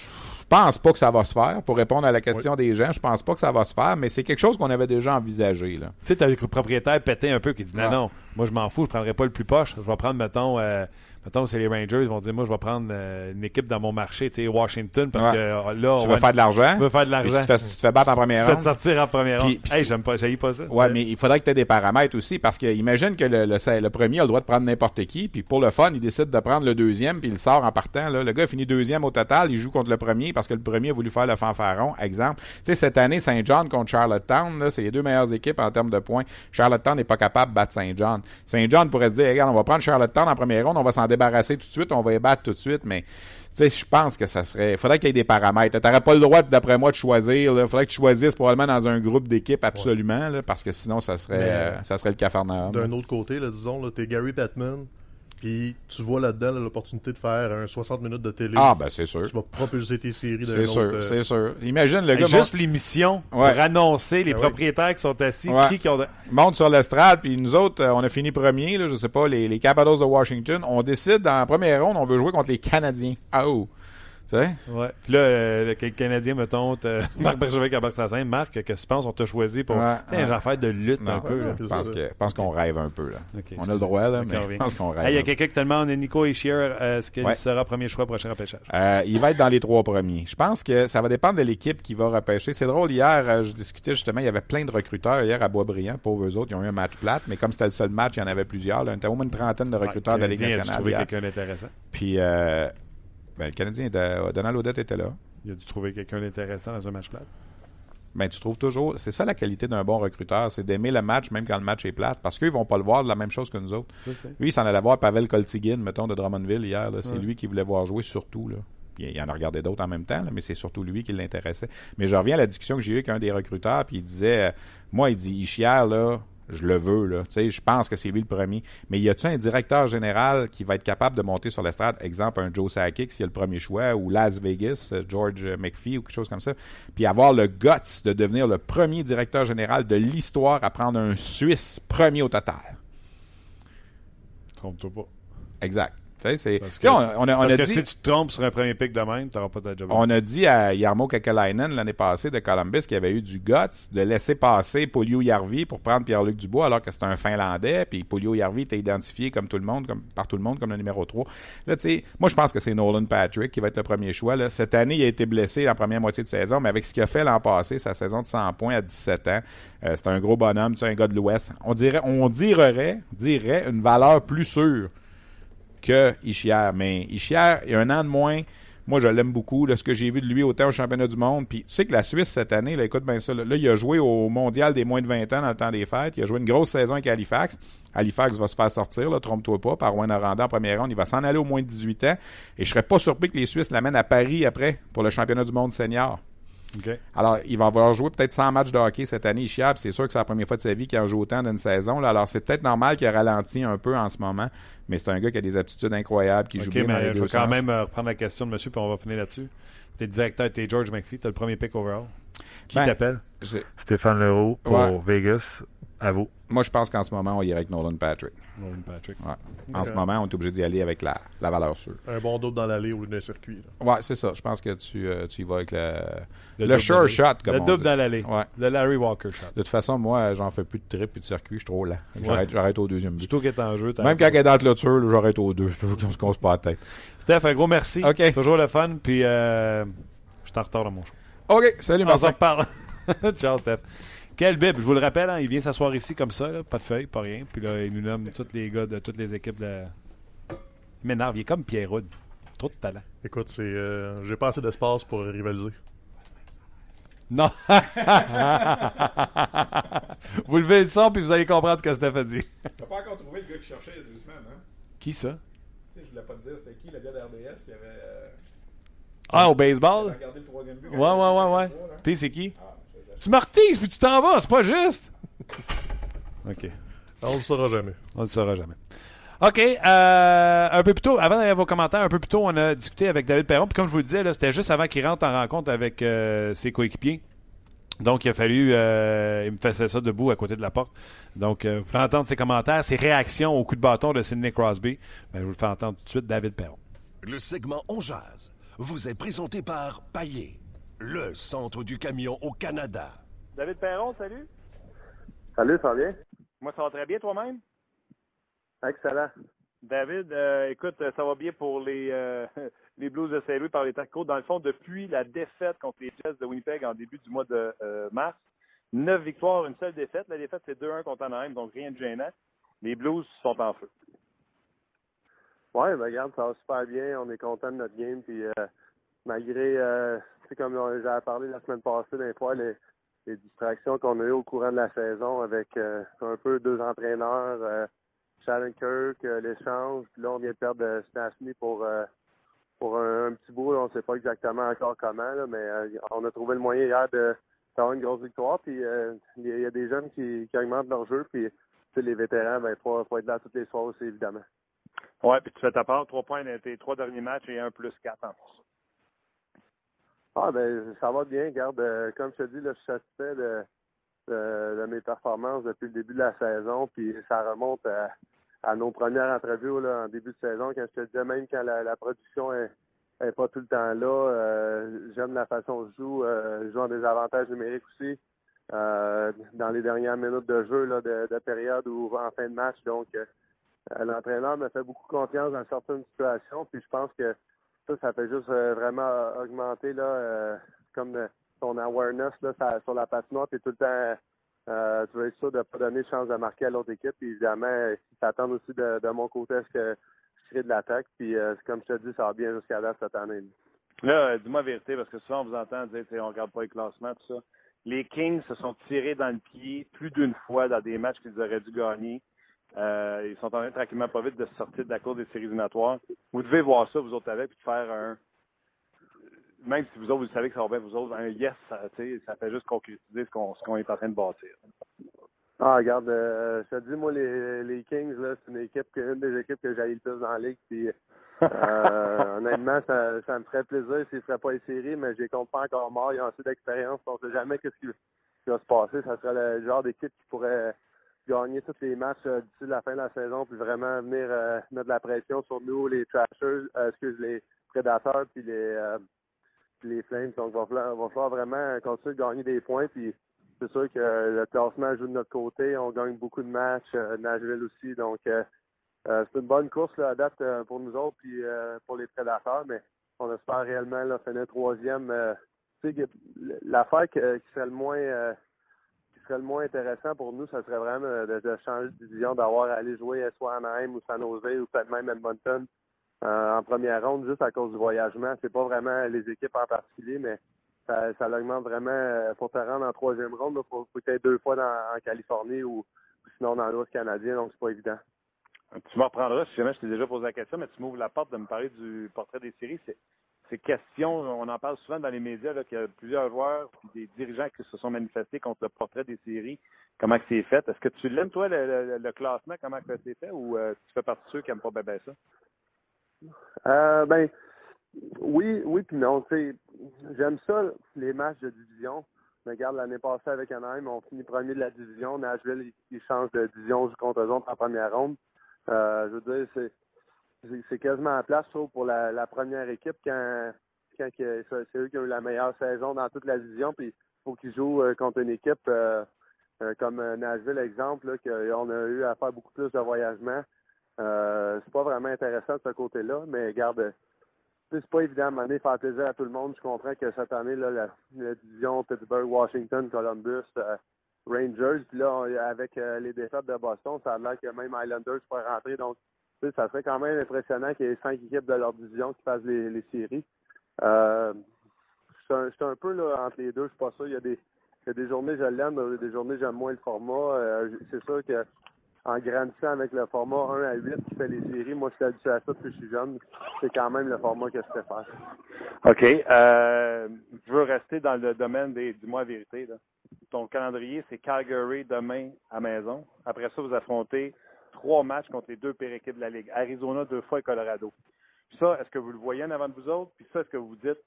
pense pas que ça va se faire. Pour répondre à la question des gens, je pense pas que ça va se faire, mais c'est quelque chose qu'on avait déjà envisagé, là. Tu sais, t'as le propriétaire pété un peu qui dit non, Ouais. non, moi je m'en fous, je prendrai pas le plus poche. Je vais prendre, mettons, euh, mettons, c'est les Rangers, ils vont dire, moi je vais prendre euh, une équipe dans mon marché, tu sais, Washington, parce Ouais. que euh, là, on Tu va veux faire de l'argent? on va faire de l'argent. Tu te, fais, tu te fais battre en première Tu fais te ronde? sortir en première ronde. Hey, j'aime pas, pas ça. Ouais, mais il faudrait que tu aies des paramètres aussi, parce que imagine que le, le, le premier a le droit de prendre n'importe qui, puis pour le fun, il décide de prendre le deuxième, puis il sort en partant. Là. Le gars finit deuxième au total, il joue contre le premier parce que le premier a voulu faire le fanfaron, exemple. Tu sais, cette année, Saint John contre Charlottetown, là, c'est les deux meilleures équipes en termes de points. Charlottetown n'est pas capable de battre Saint John. Saint John pourrait se dire, regarde, on va prendre Charlottetown en première ronde, on va s'en débarrasser tout de suite, on va les battre tout de suite, mais... Tu sais, je pense que ça serait. faudrait qu'il y ait des paramètres. Tu n'aurais pas le droit, d'après moi, de choisir. Il faudrait que tu choisisses probablement dans un groupe d'équipes absolument, là, parce que sinon, ça serait, euh, ça serait le cafarnaum. D'un autre côté, là, disons, là, t'es Gary Bettman, puis tu vois là-dedans là, l'opportunité de faire un 60 minutes de télé. Ah, ben c'est sûr. Tu vas propulser tes séries d'un C'est sûr, euh, c'est sûr. Imagine le gars juste l'émission Ouais. pour annoncer les Ben propriétaires qui sont assis, Ouais. qui, qui ont. monte, monte sur l'estrade, puis nous autres, euh, on a fini premier, là, je sais pas, les, les Capitals de Washington. On décide dans la première ronde, on veut jouer contre les Canadiens. Ah oh! Tu sais? Ouais. Puis là, euh, le Canadien, mettons, [laughs] Marc Bergevin embarque sa scène. Marc, que tu penses, on t'a choisi pour. Ouais, Tiens, ouais. j'ai affaire de lutte un peu. Là. Je pense que- je pense qu'on rêve un peu, là. On a le droit, là, mais je pense qu'on rêve. Hey, Il y a quelqu'un qui te demande, Nico Ishier, est-ce qu'il Ouais. sera premier choix prochain repêchage? Euh, il va être dans les trois premiers. Je pense que ça va dépendre de l'équipe qui va repêcher. C'est drôle, hier, euh, je discutais justement, il y avait plein de recruteurs hier à Boisbriand, pauvres eux autres, ils ont eu un match plate, mais comme c'était le seul match, il y en avait plusieurs. Là. Il y avait au moins une trentaine de recruteurs de la Ligue nationale. a-tu trouvé hier. quelqu'un d'intéressant? Puis, euh, ben, le Canadien, était- Donald Odette était là. Il a dû trouver quelqu'un d'intéressant dans un match plat. Ben, tu trouves toujours. C'est ça la qualité d'un bon recruteur, c'est d'aimer le match même quand le match est plate. Parce qu'ils vont pas le voir de la même chose que nous autres. Lui, il s'en allait voir Pavel Koltigin, mettons, de Drummondville hier. C'est Ouais. lui qui voulait voir jouer surtout. Là. Puis, il en a regardé d'autres en même temps, là, mais c'est surtout lui qui l'intéressait. Mais je reviens à la discussion que j'ai eue avec un des recruteurs, puis il disait euh, Moi, il dit, Ishier, là, je le veux, là. Tu sais, je pense que c'est lui le premier. Mais y a-tu un directeur général qui va être capable de monter sur l'estrade, exemple, un Joe Sakic, s'il y a le premier choix, ou Las Vegas, euh, George McPhee, ou quelque chose comme ça, puis avoir le guts de devenir le premier directeur général de l'histoire à prendre un Suisse premier au total? Trompe-toi pas. Exact. Tu sais, c'est- Parce tu sais, que- on, on a, on Parce a que dit, si tu te trompes sur un premier pick de même, t'auras pas ta job. on a dit à Yarmo Kekalainen l'année passée de Columbus qu'il avait eu du guts de laisser passer Polio Yarvi pour prendre Pierre-Luc Dubois alors que c'était un Finlandais, puis Polio Yarvi était identifié comme tout le monde, comme, par tout le monde comme le numéro 3. Là, tu sais, moi je pense que c'est Nolan Patrick qui va être le premier choix. Là. Cette année, il a été blessé en première moitié de saison, mais avec ce qu'il a fait l'an passé, sa saison de 100 points à 17 ans, euh, c'est un gros bonhomme, tu sais, un gars de l'Ouest. On dirait, on dirait, dirait une valeur plus sûre que Ishier. Mais Ishier, il y a un an de moins. Moi, je l'aime beaucoup. Là, ce que j'ai vu de lui autant au championnat du monde. Puis, tu sais que la Suisse, cette année, là, écoute bien ça. Là, il a joué au mondial des moins de 20 ans dans le temps des fêtes. Il a joué une grosse saison avec Halifax. Halifax va se faire sortir, là, trompe-toi pas, par Rouen Aranda en première ronde. Il va s'en aller au moins de 18 ans. Et je serais pas surpris que les Suisses l'amènent à Paris après pour le championnat du monde senior. Alors, il va avoir joué peut-être 100 matchs de hockey cette année, Chiab. C'est sûr que c'est la première fois de sa vie qu'il en joue autant d'une saison. Là. Alors, c'est peut-être normal qu'il a ralenti un peu en ce moment, mais c'est un gars qui a des aptitudes incroyables, qui joue bien dans les mais je deux vais quand sens. même euh, reprendre la question de monsieur, puis on va finir là-dessus. T'es le directeur, t'es George McPhee, t'as le premier pick overall. Qui Ben, t'appelle? Je- Stéphane Leroux pour Ouais. Vegas. À vous. moi, je pense qu'en ce moment, on irait avec Nolan Patrick. Nolan Patrick. Ouais. En ce moment, on est obligé d'y aller avec la, la valeur sûre. Un bon double dans l'allée au lieu d'un circuit. là. Ouais, c'est ça. Je pense que tu, euh, tu y vas avec le, le, double sure shot, comme Le on double dit. dans l'allée. Ouais. Le Larry Walker shot. De toute façon, moi, j'en fais plus de trip, plus de circuit, je suis trop lent. J'arrête, j'arrête au deuxième but. Surtout qu'il est en jeu. Même quand elle est dans la clôture, j'arrête au deux. [laughs] Faut qu'on se casse pas la tête. Steph, un gros merci. OK. Toujours le fun. Puis, euh, je t'en retard dans mon show. OK, salut, On Martin. s'en reparle. [laughs] Ciao, Steph. Quel bib, je vous le rappelle, hein, il vient s'asseoir ici comme ça, là, pas de feuilles, pas rien. Puis là, il nous nomme tous les gars de toutes les équipes de. Il m'énerve, il est comme Pierre Houd. Trop de talent. Écoute, c'est, euh, j'ai pas assez d'espace pour rivaliser. Non. [laughs] vous levez le son, puis vous allez comprendre ce que Steph a dit. T'as pas encore trouvé le gars qui cherchait il y a deux semaines, hein? Qui ça? je voulais pas te dire c'était qui, le gars d'RDS qui avait, euh, Ah, au baseball? regardé le troisième but. Ouais, ouais, ouais, ouais. Puis c'est qui? Tu me retises, puis tu t'en vas, c'est pas juste. OK. On le saura jamais. On ne le saura jamais. OK. euh, un peu plus tôt, avant d'aller à vos commentaires, un peu plus tôt, on a discuté avec David Perron. Puis comme je vous le disais, là, c'était juste avant qu'il rentre en rencontre avec euh, ses coéquipiers. Donc, il a fallu. euh, il me faisait ça debout à côté de la porte. Donc, euh, vous pouvez entendre ses commentaires, ses réactions au coup de bâton de Sidney Crosby. Ben, je vous le fais entendre tout de suite, David Perron. Le segment On Jazz vous est présenté par Paillé, le centre du camion au Canada. David Perron, salut. Salut, ça va bien? Moi, ça va très bien toi-même? Excellent. David, euh, écoute, ça va bien pour les, euh, [laughs] les Blues de Saint-Louis par les Tacos. Dans le fond, depuis la défaite contre les Jets de Winnipeg en début du mois de euh, mars, neuf victoires, une seule défaite. La défaite, c'est 2-1 contre Anaheim, donc rien de gênant. Les Blues sont en feu. Oui, ben regarde, ça va super bien. On est content de notre game. Puis euh, malgré, euh, sais, comme on- j'avais parlé la semaine passée, des fois, les, distractions qu'on a eues au courant de la saison avec euh, un peu deux entraîneurs, euh, Shannon-Kirk, euh, l'échange. Puis là, on vient de perdre euh, Stastny pour, euh, pour un, petit bout. On ne sait pas exactement encore comment, mais euh, on a trouvé le moyen hier de d'avoir une grosse victoire. Puis euh, il y, a- des jeunes qui, augmentent leur jeu. Puis les vétérans, ben, faut, être là toutes les soirs aussi, évidemment. Ouais, puis tu fais ta part, trois points dans tes trois derniers matchs et un plus quatre en plus. Ah ben ça va bien, regarde, euh, comme je te dis, là, je suis satisfait de, mes performances depuis le début de la saison, puis ça remonte à, nos premières entrevues en début de saison, quand je te disais même quand la, production est, pas tout le temps là, euh, j'aime la façon dont je joue, euh, je joue en des avantages numériques aussi. dans les dernières minutes de jeu de, de période ou en fin de match. Donc, l'entraîneur me fait beaucoup confiance dans certaines situations. Puis je pense que ça, fait juste euh, vraiment augmenter là, euh, comme euh, ton awareness là, sur la patinoire. Tu tout le temps, tu veux être sûr de ne pas donner chance de marquer à l'autre équipe. Puis évidemment, ils s'attendent aussi de, mon côté à ce que je crée de l'attaque. Puis comme je te dis, ça va bien jusqu'à là cette année. Là, euh, dis-moi la vérité, parce que souvent on vous entend dire, on regarde pas les classements, tout ça. Les Kings se sont tirés dans le pied plus d'une fois dans des matchs qu'ils auraient dû gagner. Euh, ils sont en train tranquillement pas vite de se sortir de la cour des séries éliminatoires. Vous devez voir ça, vous autres avec, puis de faire un même si vous autres, vous savez que ça va bien, vous autres, un yes, ça, ça fait juste concrétiser ce qu'on ce est en train de bâtir. Ah, regarde, euh, je te dis, moi, les, les Kings, là, c'est une équipe, que- une des équipes que j'ai le plus dans la ligue. Puis, [laughs] euh, honnêtement, ça, ça me ferait plaisir s'ils ne feraient pas les séries, mais je les compte pas encore morts. Ils ont assez d'expérience. On ne sait jamais qu'est-ce qui, qui va se passer. Ça serait le genre d'équipe qui pourrait gagner tous les matchs euh, d'ici la fin de la saison, puis vraiment venir euh, mettre de la pression sur nous, les Trashers, euh, excuse, les Prédateurs, puis les, Flames. Donc, va va falloir vraiment continuer de gagner des points, puis c'est sûr que le classement joue de notre côté. On gagne beaucoup de matchs, Nashville aussi. Donc, c'est une bonne course là, à date pour nous autres, puis pour les Prédateurs, mais on espère réellement là, finir troisième. Que l'affaire qui serait le moins le moins intéressant pour nous, ça serait vraiment de, changer de division, d'avoir à aller jouer soit Anaheim ou San Jose ou peut-être même Edmonton euh, en première ronde juste à cause du voyagement. C'est pas vraiment les équipes en particulier, mais ça, ça l'augmente vraiment euh, pour te rendre en troisième ronde. Il faut peut-être deux fois en Californie ou, sinon dans l'Ouest canadien, donc c'est pas évident. Tu me reprendras si jamais je t'ai déjà posé la question, mais tu m'ouvres la porte de me parler du portrait des séries. C'est question, on en parle souvent dans les médias, qu'il y a plusieurs joueurs des dirigeants qui se sont manifestés contre le portrait des séries. Comment c'est fait? Est-ce que tu l'aimes, toi, le, classement, comment que c'est fait, ou euh, tu fais partie de ceux qui n'aiment pas bien, bien ça? Euh, ben, oui, oui, puis non. J'aime ça, les matchs de division. Regarde, l'année passée avec Anaheim, on finit premier de la division. Nashville, ils, changent de division contre eux autres en première ronde. Euh, je veux dire, c'est, c'est, quasiment à place, je trouve, pour la, la première équipe quand, quand c'est eux qui ont eu la meilleure saison dans toute la division. Puis il faut qu'ils jouent euh, contre une équipe euh, euh, comme Nashville, exemple, qu'on a eu à faire beaucoup plus de voyagements. C'est pas vraiment intéressant de ce côté-là, mais sais, c'est pas évident à faire plaisir à tout le monde. Je comprends que cette année, là, la, division Pittsburgh, Washington, Columbus, Rangers, puis là, avec les défaites de Boston, ça a l'air que même Islanders pourrait rentrer. Donc, ça serait quand même impressionnant qu'il y ait cinq équipes de leur division qui fassent les, séries. Euh, je suis un, peu entre les deux, je suis pas sûr. Il y a des, il y a des journées des journées j'aime moins le format. Euh, c'est sûr que en grandissant avec le format 1 à 8 qui fait les séries, moi je suis habitué à ça depuis que je suis jeune. C'est quand même le format que je préfère. OK. Euh, je veux rester dans le domaine des dis-moi la vérité. Là. Ton calendrier, c'est Calgary demain à maison. Après ça, vous affrontez trois matchs contre les deux pires équipes de la Ligue. Arizona deux fois et Colorado. Ça, est-ce que vous le voyez en avant de vous autres? Puis ça, est-ce que vous dites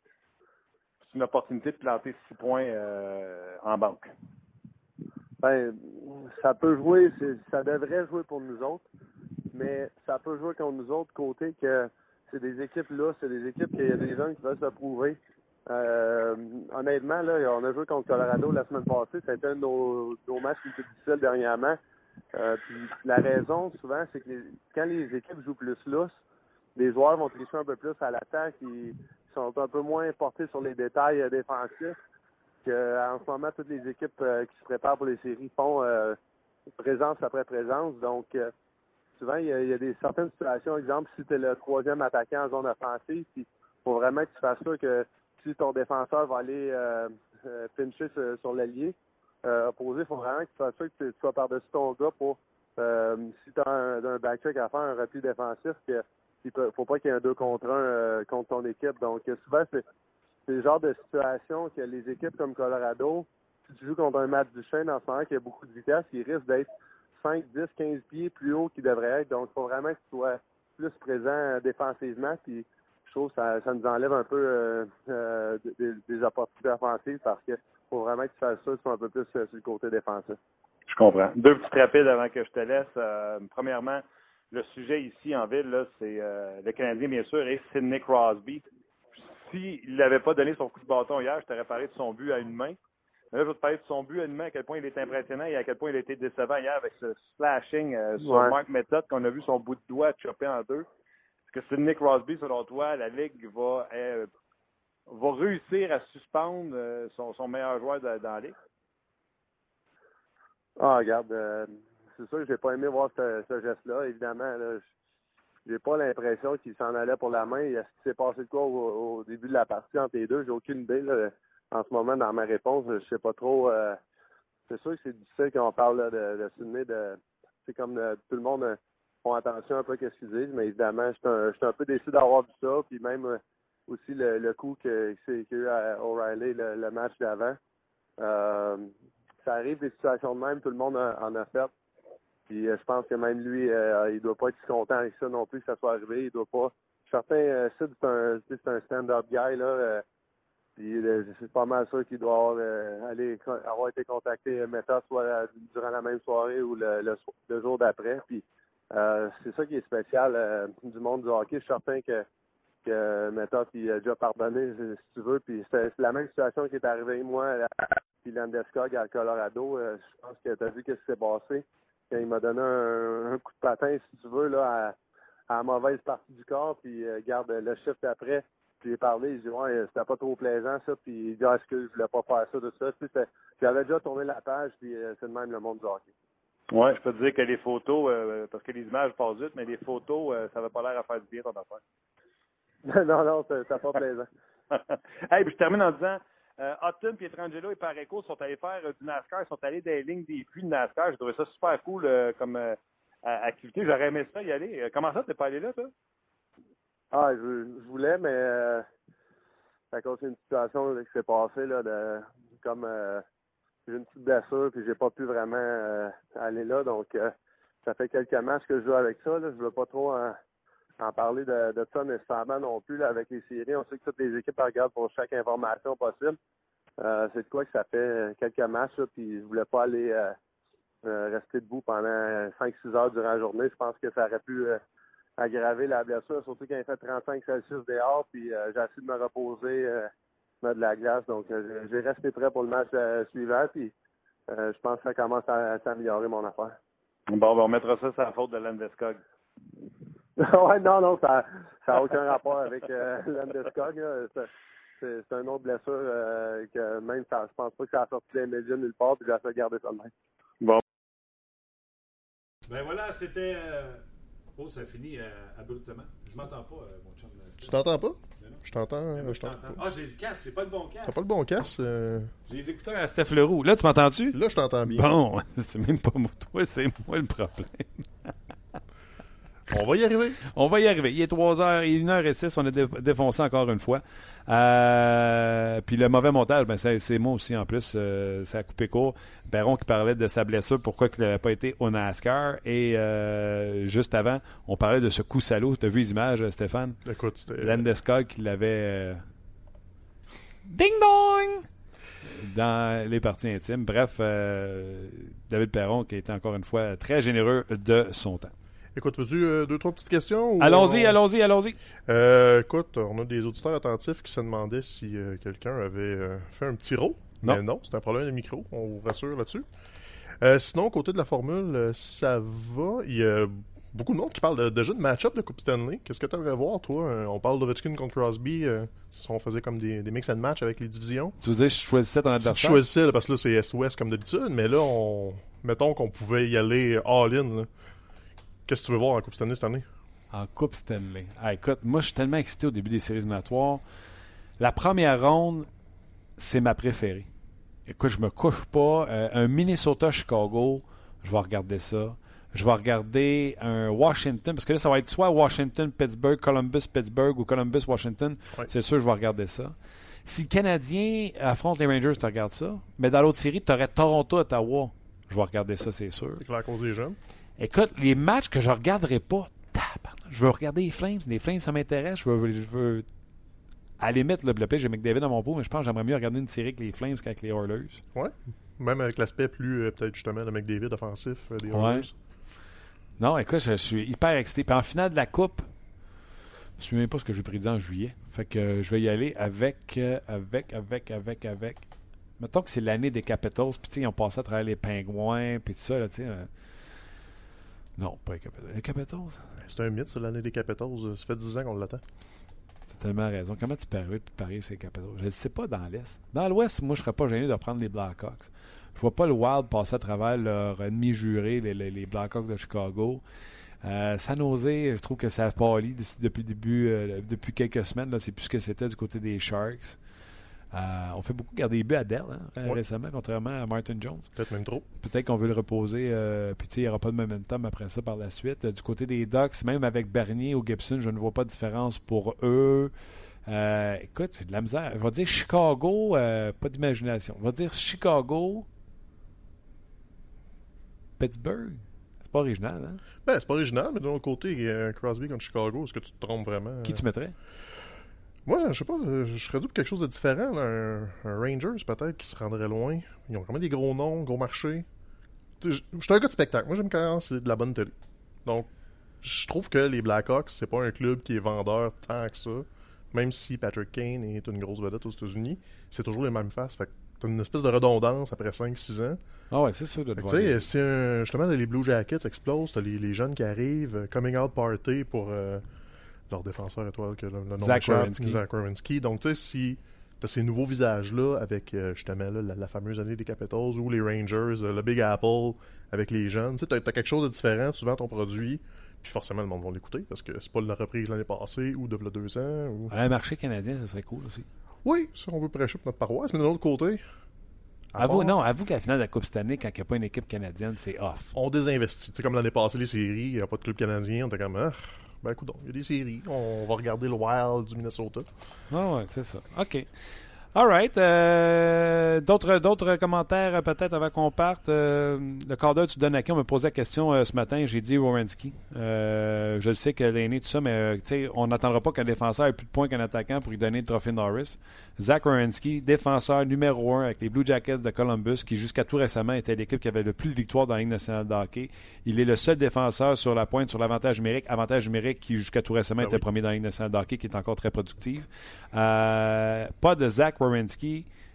c'est une opportunité de planter six points euh, en banque? Ben, ça peut jouer, ça devrait jouer pour nous autres, mais ça peut jouer contre nous autres côté que c'est des équipes là, c'est des équipes qu'il y a des jeunes qui veulent se prouver. Euh, honnêtement, là, on a joué contre Colorado la semaine passée, c'était un de nos, nos matchs les plus difficiles dernièrement. Euh, la raison, souvent, c'est que quand les équipes jouent plus lousse, les joueurs vont tricher un peu plus à l'attaque, ils sont un peu moins portés sur les détails euh, défensifs que en ce moment toutes les équipes euh, qui se préparent pour les séries font présence après présence. Donc souvent il y, a, des certaines situations, exemple si tu es le troisième attaquant en zone offensive, il faut vraiment que tu fasses ça que si ton défenseur va aller pincher sur, sur l'allié euh, opposé, il faut vraiment que tu fasses ça que tu, sois par-dessus ton gars pour euh, si tu as un, un backcheck à faire, un repli défensif, que il peut, faut pas qu'il y ait un 2 contre 1 contre ton équipe. Donc euh, souvent c'est le genre de situation que les équipes comme Colorado, si tu joues contre un match du chêne en ce moment qui a beaucoup de vitesse, il risque d'être 5, 10, 15 pieds plus haut qu'il devrait être. Donc, il faut vraiment que tu sois plus présent euh, défensivement. Puis, je trouve que ça, ça nous enlève un peu euh, euh, des, des opportunités offensives parce que faut vraiment que tu fasses ça, tu sois un peu plus euh, sur le côté défensif. Je comprends. Deux petites rapides avant que je te laisse. Euh, premièrement, le sujet ici en ville, c'est euh, le Canadien, bien sûr, et Sidney Crosby. S'il n'avait pas donné son coup de bâton hier, je t'aurais parlé de son but à une main. Là, je vais te parler de son but à une main, à quel point il est impressionnant et à quel point il a été décevant hier avec ce slashing euh, sur Ouais. Mark Method qu'on a vu son bout de doigt chopé en deux. Est-ce que Sidney Crosby, selon toi, la Ligue va, va réussir à suspendre euh, son, meilleur joueur dans la Ligue? Ah, regarde, euh, c'est sûr que j'ai pas aimé voir ce, geste-là, évidemment. Là, j'ai pas l'impression qu'il s'en allait pour la main. Est-ce qu'il s'est passé de quoi au, début de la partie entre les deux? J'ai aucune idée. En ce moment, dans ma réponse, je sais pas trop. euh, c'est sûr que c'est difficile quand on parle de, de de c'est comme tout le monde font attention un peu à ce qu'ils disent, mais évidemment, je suis un, un peu déçu d'avoir vu ça. Puis même aussi le, coup que, qu'il y a eu à O'Reilly, le, match d'avant. Euh, ça arrive des situations de même, tout le monde en a fait. Puis euh, je pense que même lui, euh, il doit pas être si content avec ça non plus que ça soit arrivé. Il doit pas. Certains, euh, c'est un, un stand-up guy là. Puis c'est pas mal sûr qu'il doit avoir, aller, avoir été contacté Meta soit durant la même soirée ou le, le, jour d'après. Puis c'est ça qui est spécial du monde du hockey. Je suis certain que, que Meta puis a déjà pardonné, si tu veux. Puis c'est la même situation qui est arrivée, moi, puis Landeskog à Colorado. Euh, je pense que tu as vu ce qui s'est passé. Quand il m'a donné un, coup de patin, si tu veux, là, à, la mauvaise partie du corps. Puis euh, garde le chiffre d'après. Puis j'ai parlé, il dit ouais, c'était pas trop plaisant ça, puis il dit ah, est-ce que je voulais pas faire ça, tout ça. Tu J'avais déjà tourné la page, puis euh, c'est de même le monde du hockey. Ouais, je peux te dire que les photos, euh, parce que les images passent vite, mais les photos, ça va pas l'air à faire du bien ton affaire. Non, non, c'est pas plaisant. [laughs] hey, puis je termine en disant, euh, Houghton, Pietrangelo et Pareco sont allés faire euh, du NASCAR, ils sont allés dans les lignes des puits de NASCAR. J'ai trouvé ça super cool euh, comme euh, activité. J'aurais aimé ça y aller. Comment ça, t'es pas allé là, toi? Ah, je, je voulais, mais à cause d'une situation là, qui s'est passée, là, de, comme j'ai une petite blessure, puis j'ai pas pu vraiment aller là. Donc, ça fait quelques matchs que je joue avec ça. Là. Je veux pas trop en parler de, de ça nécessairement non plus avec les séries. On sait que toutes les équipes regardent pour chaque information possible. Euh, c'est de quoi que ça fait quelques matchs, puis je voulais pas aller euh, euh, rester debout pendant 5-6 heures durant la journée. Je pense que ça aurait pu aggraver la blessure, surtout quand il fait 35 Celsius dehors, puis j'ai essayé de me reposer, mettre de la glace. Donc, j'ai resté prêt pour le match suivant, puis je pense que ça commence à, à s'améliorer mon affaire. Bon, ben, on mettra ça sur la faute de Landeskog. [laughs] ouais, non, non, ça n'a aucun [laughs] rapport avec euh, Landeskog. là. C'est- une autre blessure euh, que même ça, je pense pas que ça a sorti les médias nulle part, puis j'ai de garder ça de même. Ben voilà, c'était. euh, Oh, ça finit euh, abruptement. Je m'entends pas, euh, mon chum. Tu t'entends pas? Ben. Je t'entends. Ben, moi, je t'entends. Ah, j'ai le casque, j'ai pas le bon casque. T'as pas le bon casque? euh, J'ai les écouteurs à Steph Leroux. Là, tu m'entends-tu? Là, je t'entends bien. Bon, [laughs] c'est même pas moi, toi, c'est moi le problème. On va y arriver. On va y arriver. Il est 3h, il est 1h06, on a dé- défoncé encore une fois. Euh, puis le mauvais montage, ben c'est moi aussi en plus. euh, ça a coupé court. Baron qui parlait de sa blessure, pourquoi il n'avait pas été au NASCAR. Et euh, juste avant, on parlait de ce coup salaud. Tu as vu les images, Stéphane? Écoute, c'était. Landeskog qui l'avait... euh, Ding dong! Dans les parties intimes. Bref, euh, David Perron qui a été encore une fois très généreux de son temps. Écoute, veux-tu euh, deux, trois petites questions? Allons-y, on- allons-y, allons-y. Euh, écoute, on a des auditeurs attentifs qui se demandaient si euh, quelqu'un avait fait un petit row. Non. Mais non, c'est un problème de micro, on vous rassure là-dessus. Sinon, côté de la formule, ça va. Il y a beaucoup de monde qui parle de- déjà de match-up de Coupe Stanley. Qu'est-ce que tu aimerais voir, toi? On parle d'Ovechkin contre Crosby. euh, on faisait comme des, des mix and match avec les divisions. Tu veux dire, je choisissais ton Si tu adversaire? choisissais, là, parce que là, c'est Est-Ouest comme d'habitude, mais là, on... mettons qu'on pouvait y aller all-in. Qu'est-ce que tu veux voir en Coupe Stanley cette année? En Coupe Stanley. Ah, écoute, moi, je suis tellement excité au début des séries éliminatoires. La première ronde, c'est ma préférée. Écoute, je me couche pas. Euh, un Minnesota-Chicago, je vais regarder ça. Je vais regarder un Washington, parce que là, ça va être soit Washington-Pittsburgh, Columbus-Pittsburgh ou Columbus-Washington. Ouais. C'est sûr, je vais regarder ça. Si le Canadien affronte les Rangers, tu regardes ça. Mais dans l'autre série, tu aurais Toronto-Ottawa. Je vais regarder ça, c'est sûr. C'est clair à cause des jeunes. Écoute, les matchs que je regarderai pas, je veux regarder les Flames. Les Flames, ça m'intéresse. Je veux, je veux. À la limite, le pire, j'ai McDavid dans mon pot, mais je pense que j'aimerais mieux regarder une série avec les Flames qu'avec les Oilers. Même avec l'aspect plus, euh, peut-être justement, de McDavid offensif euh, des Ouais. Oilers. Non, écoute, je, je suis hyper excité. Puis en finale de la Coupe, je ne sais même pas ce que j'ai prédit en juillet. Fait que euh, je vais y aller avec, avec, avec, avec, avec. Mettons que c'est l'année des Capitals, puis ils ont passé à travers les Pingouins, puis tout ça, là, tu sais. Non, pas les Capitals. Les Capitals, C'est un mythe, ça, l'année des Capitals. Ça fait 10 ans qu'on l'attend. T'as tellement raison. Comment tu paries, tu paries ces Capitals? Je ne sais pas dans l'Est. Dans l'Ouest, moi, je serais pas gêné de prendre les Blackhawks. Je vois pas le Wild passer à travers leur ennemi juré, les, les- les Blackhawks de Chicago. Euh, San Jose, je trouve que ça a pâli d'ici- depuis le début, euh, depuis quelques semaines. Là, c'est plus ce que c'était du côté des Sharks. Euh, on fait beaucoup garder les buts à Dell hein, Ouais. récemment, contrairement à Martin Jones. Peut-être même trop. Peut-être qu'on veut le reposer, euh, puis tu sais, il n'y aura pas de momentum après ça par la suite. Euh, du côté des Ducks, même avec Bernier ou Gibson, je ne vois pas de différence pour eux. Euh, écoute, j'ai de la misère. Je vais dire Chicago, euh, pas d'imagination. On va dire Chicago, Pittsburgh. C'est pas original, hein? Ben, c'est pas original, mais de l'autre côté, Crosby contre Chicago, est-ce que tu te trompes vraiment? Qui tu mettrais? Moi, je sais pas, euh, je serais dû pour quelque chose de différent. là, Un, un Rangers, peut-être, qui se rendrait loin. Ils ont quand même des gros noms, gros sais, Je suis un gars de spectacle. Moi, j'aime quand c'est de la bonne télé. Donc, je trouve que les Blackhawks, c'est pas un club qui est vendeur tant que ça. Même si Patrick Kane est une grosse vedette aux États-Unis, c'est toujours les mêmes faces. Fait que t'as une espèce de redondance après 5-6 ans. Ah ouais, c'est sûr de. Tu sais, si justement les Blue Jackets explosent, t'as les, les jeunes qui arrivent, euh, coming out party pour euh, leur défenseur étoile que le, le nom Zach. Donc tu sais, si t'as ces nouveaux visages-là avec euh, justement là, la, la fameuse année des Capitals ou les Rangers, euh, le Big Apple avec les jeunes, tu sais, t'as, t'as quelque chose de différent, tu vends ton produit, puis forcément le monde va l'écouter parce que c'est pas la reprise l'année passée ou de deux ans. Ou... Un marché canadien, ça serait cool aussi. Oui, ça on veut prêcher pour notre paroisse, mais de l'autre côté. Avoue, part- non, avoue que la finale de la Coupe cette année, quand il n'y a pas une équipe canadienne, c'est off. on désinvestit. Tu sais, comme l'année passée, les séries, il n'y a pas de club canadien. On était comme, ah, ben écoute, il y a des séries. On va regarder le Wild du Minnesota. Ah ouais, c'est ça. OK. All right. euh, d'autres, d'autres commentaires peut-être avant qu'on parte. Euh, le cadre, tu donnes à qui On me posait la question euh, ce matin. J'ai dit Wawrinski. Euh, je le sais que l'aîné, tout ça, mais euh, on n'attendra pas qu'un défenseur ait plus de points qu'un attaquant pour lui donner le trophée Norris. Zach Wawrinski, défenseur numéro un avec les Blue Jackets de Columbus, qui jusqu'à tout récemment était l'équipe qui avait le plus de victoires dans la Ligue nationale de hockey. Il est le seul défenseur sur la pointe sur l'avantage numérique. Avantage numérique qui jusqu'à tout récemment Ben était oui. premier dans la Ligue nationale de hockey, qui est encore très productive. Pas de Zach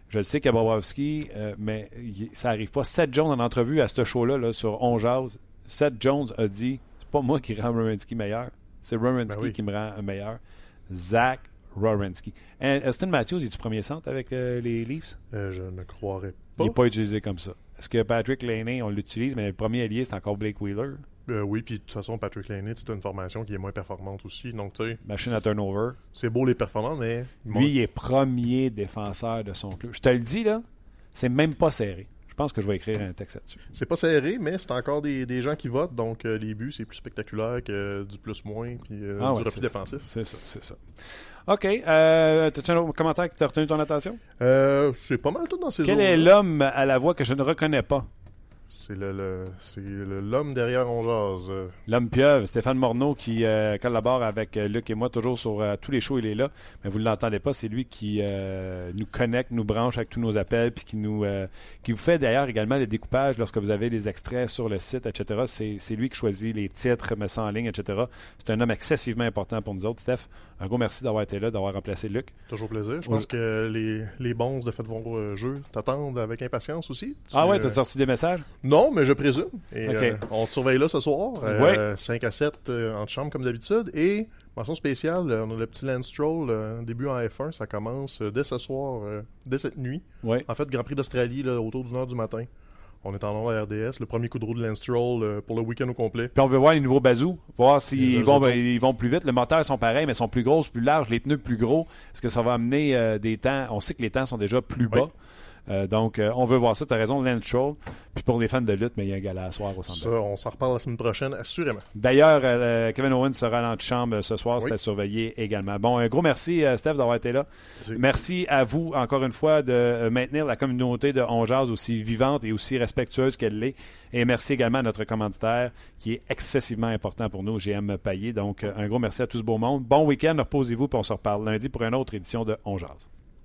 Je le sais qu'il y a Bobrovski, euh, mais il- ça arrive pas. Seth Jones, en entrevue à ce show-là, là, sur On Jase, Seth Jones a dit c'est pas moi qui rend Wawrinski meilleur, c'est Wawrinski Ben oui. qui me rend meilleur. Zach. And Austin Matthews, est du premier centre avec euh, les Leafs? Euh, je ne croirais Il pas. n'est pas utilisé comme ça. Est-ce que Patrick Laney, on l'utilise, mais le premier allié, c'est encore Blake Wheeler, Euh, oui, puis de toute façon, Patrick Laney, c'est une formation qui est moins performante aussi. Donc, tu sais, machine à turnover. c'est beau les performances, mais. Lui, il est premier défenseur de son club. Je te le dis, là, c'est même pas serré. Je pense que je vais écrire un texte là-dessus. C'est pas serré, mais c'est encore des, des gens qui votent. Donc, euh, les buts, c'est plus spectaculaire que du plus-moins, puis euh, Ah du ouais, refus défensif. C'est ça, c'est ça. OK. Euh, T'as-tu un autre commentaire qui t'a retenu ton attention? C'est pas mal tout dans ces Quel est l'homme à la voix que je ne reconnais pas? C'est le, le- c'est le- l'homme derrière On Jase. L'homme pieuvre, Stéphane Morneau, qui euh, collabore avec euh, Luc et moi toujours sur euh, tous les shows, il est là. Mais vous ne l'entendez pas, c'est lui qui euh, nous connecte, nous branche avec tous nos appels, puis qui nous qui vous fait d'ailleurs également le découpage lorsque vous avez les extraits sur le site, etc. C'est, c'est lui qui choisit les titres, met ça en ligne, etc. C'est un homme excessivement important pour nous autres. Steph, un gros merci d'avoir été là, d'avoir remplacé Luc. toujours plaisir. Je pense que les, les bons de Faites vos jeux t'attendent avec impatience aussi. Tu, Ah ouais, t'as sorti des messages? Non, mais je présume. Et, euh, on te surveille là ce soir. Euh, 5 à 7 euh, en chambre comme d'habitude. Et, mention spéciale, euh, on a le petit Lance Stroll, début en F1. Ça commence dès ce soir, dès cette nuit. En fait, Grand Prix d'Australie, autour d'une heure du matin. On est en nom à RDS. Le premier coup de roue de Lance Stroll pour le week-end au complet. Puis on veut voir les nouveaux bazous, voir s'ils vont, ben, ils vont plus vite. Les moteurs sont pareils, mais sont plus grosses, plus larges, les pneus plus gros. Est-ce que ça va amener euh, des temps? On sait que les temps sont déjà plus bas. Oui. Euh, donc, euh, on veut voir ça. Tu as raison, Lance Stroll. Puis pour les fans de lutte, mais il y a un gala à soir au centre. Ça, on s'en reparle la semaine prochaine, assurément. D'ailleurs, euh, Kevin Owens sera dans chambre ce soir. Oui. C'était surveillé également. Bon, un gros merci, Steph, d'avoir été là. Merci. Merci à vous, encore une fois, de maintenir la communauté de On Jazz aussi vivante et aussi respectueuse qu'elle l'est. Et merci également à notre commanditaire, qui est excessivement important pour nous, GM Payet. Donc, un gros merci à tout ce beau monde. Bon week-end, reposez-vous, puis on se reparle lundi pour une autre édition de On Jazz.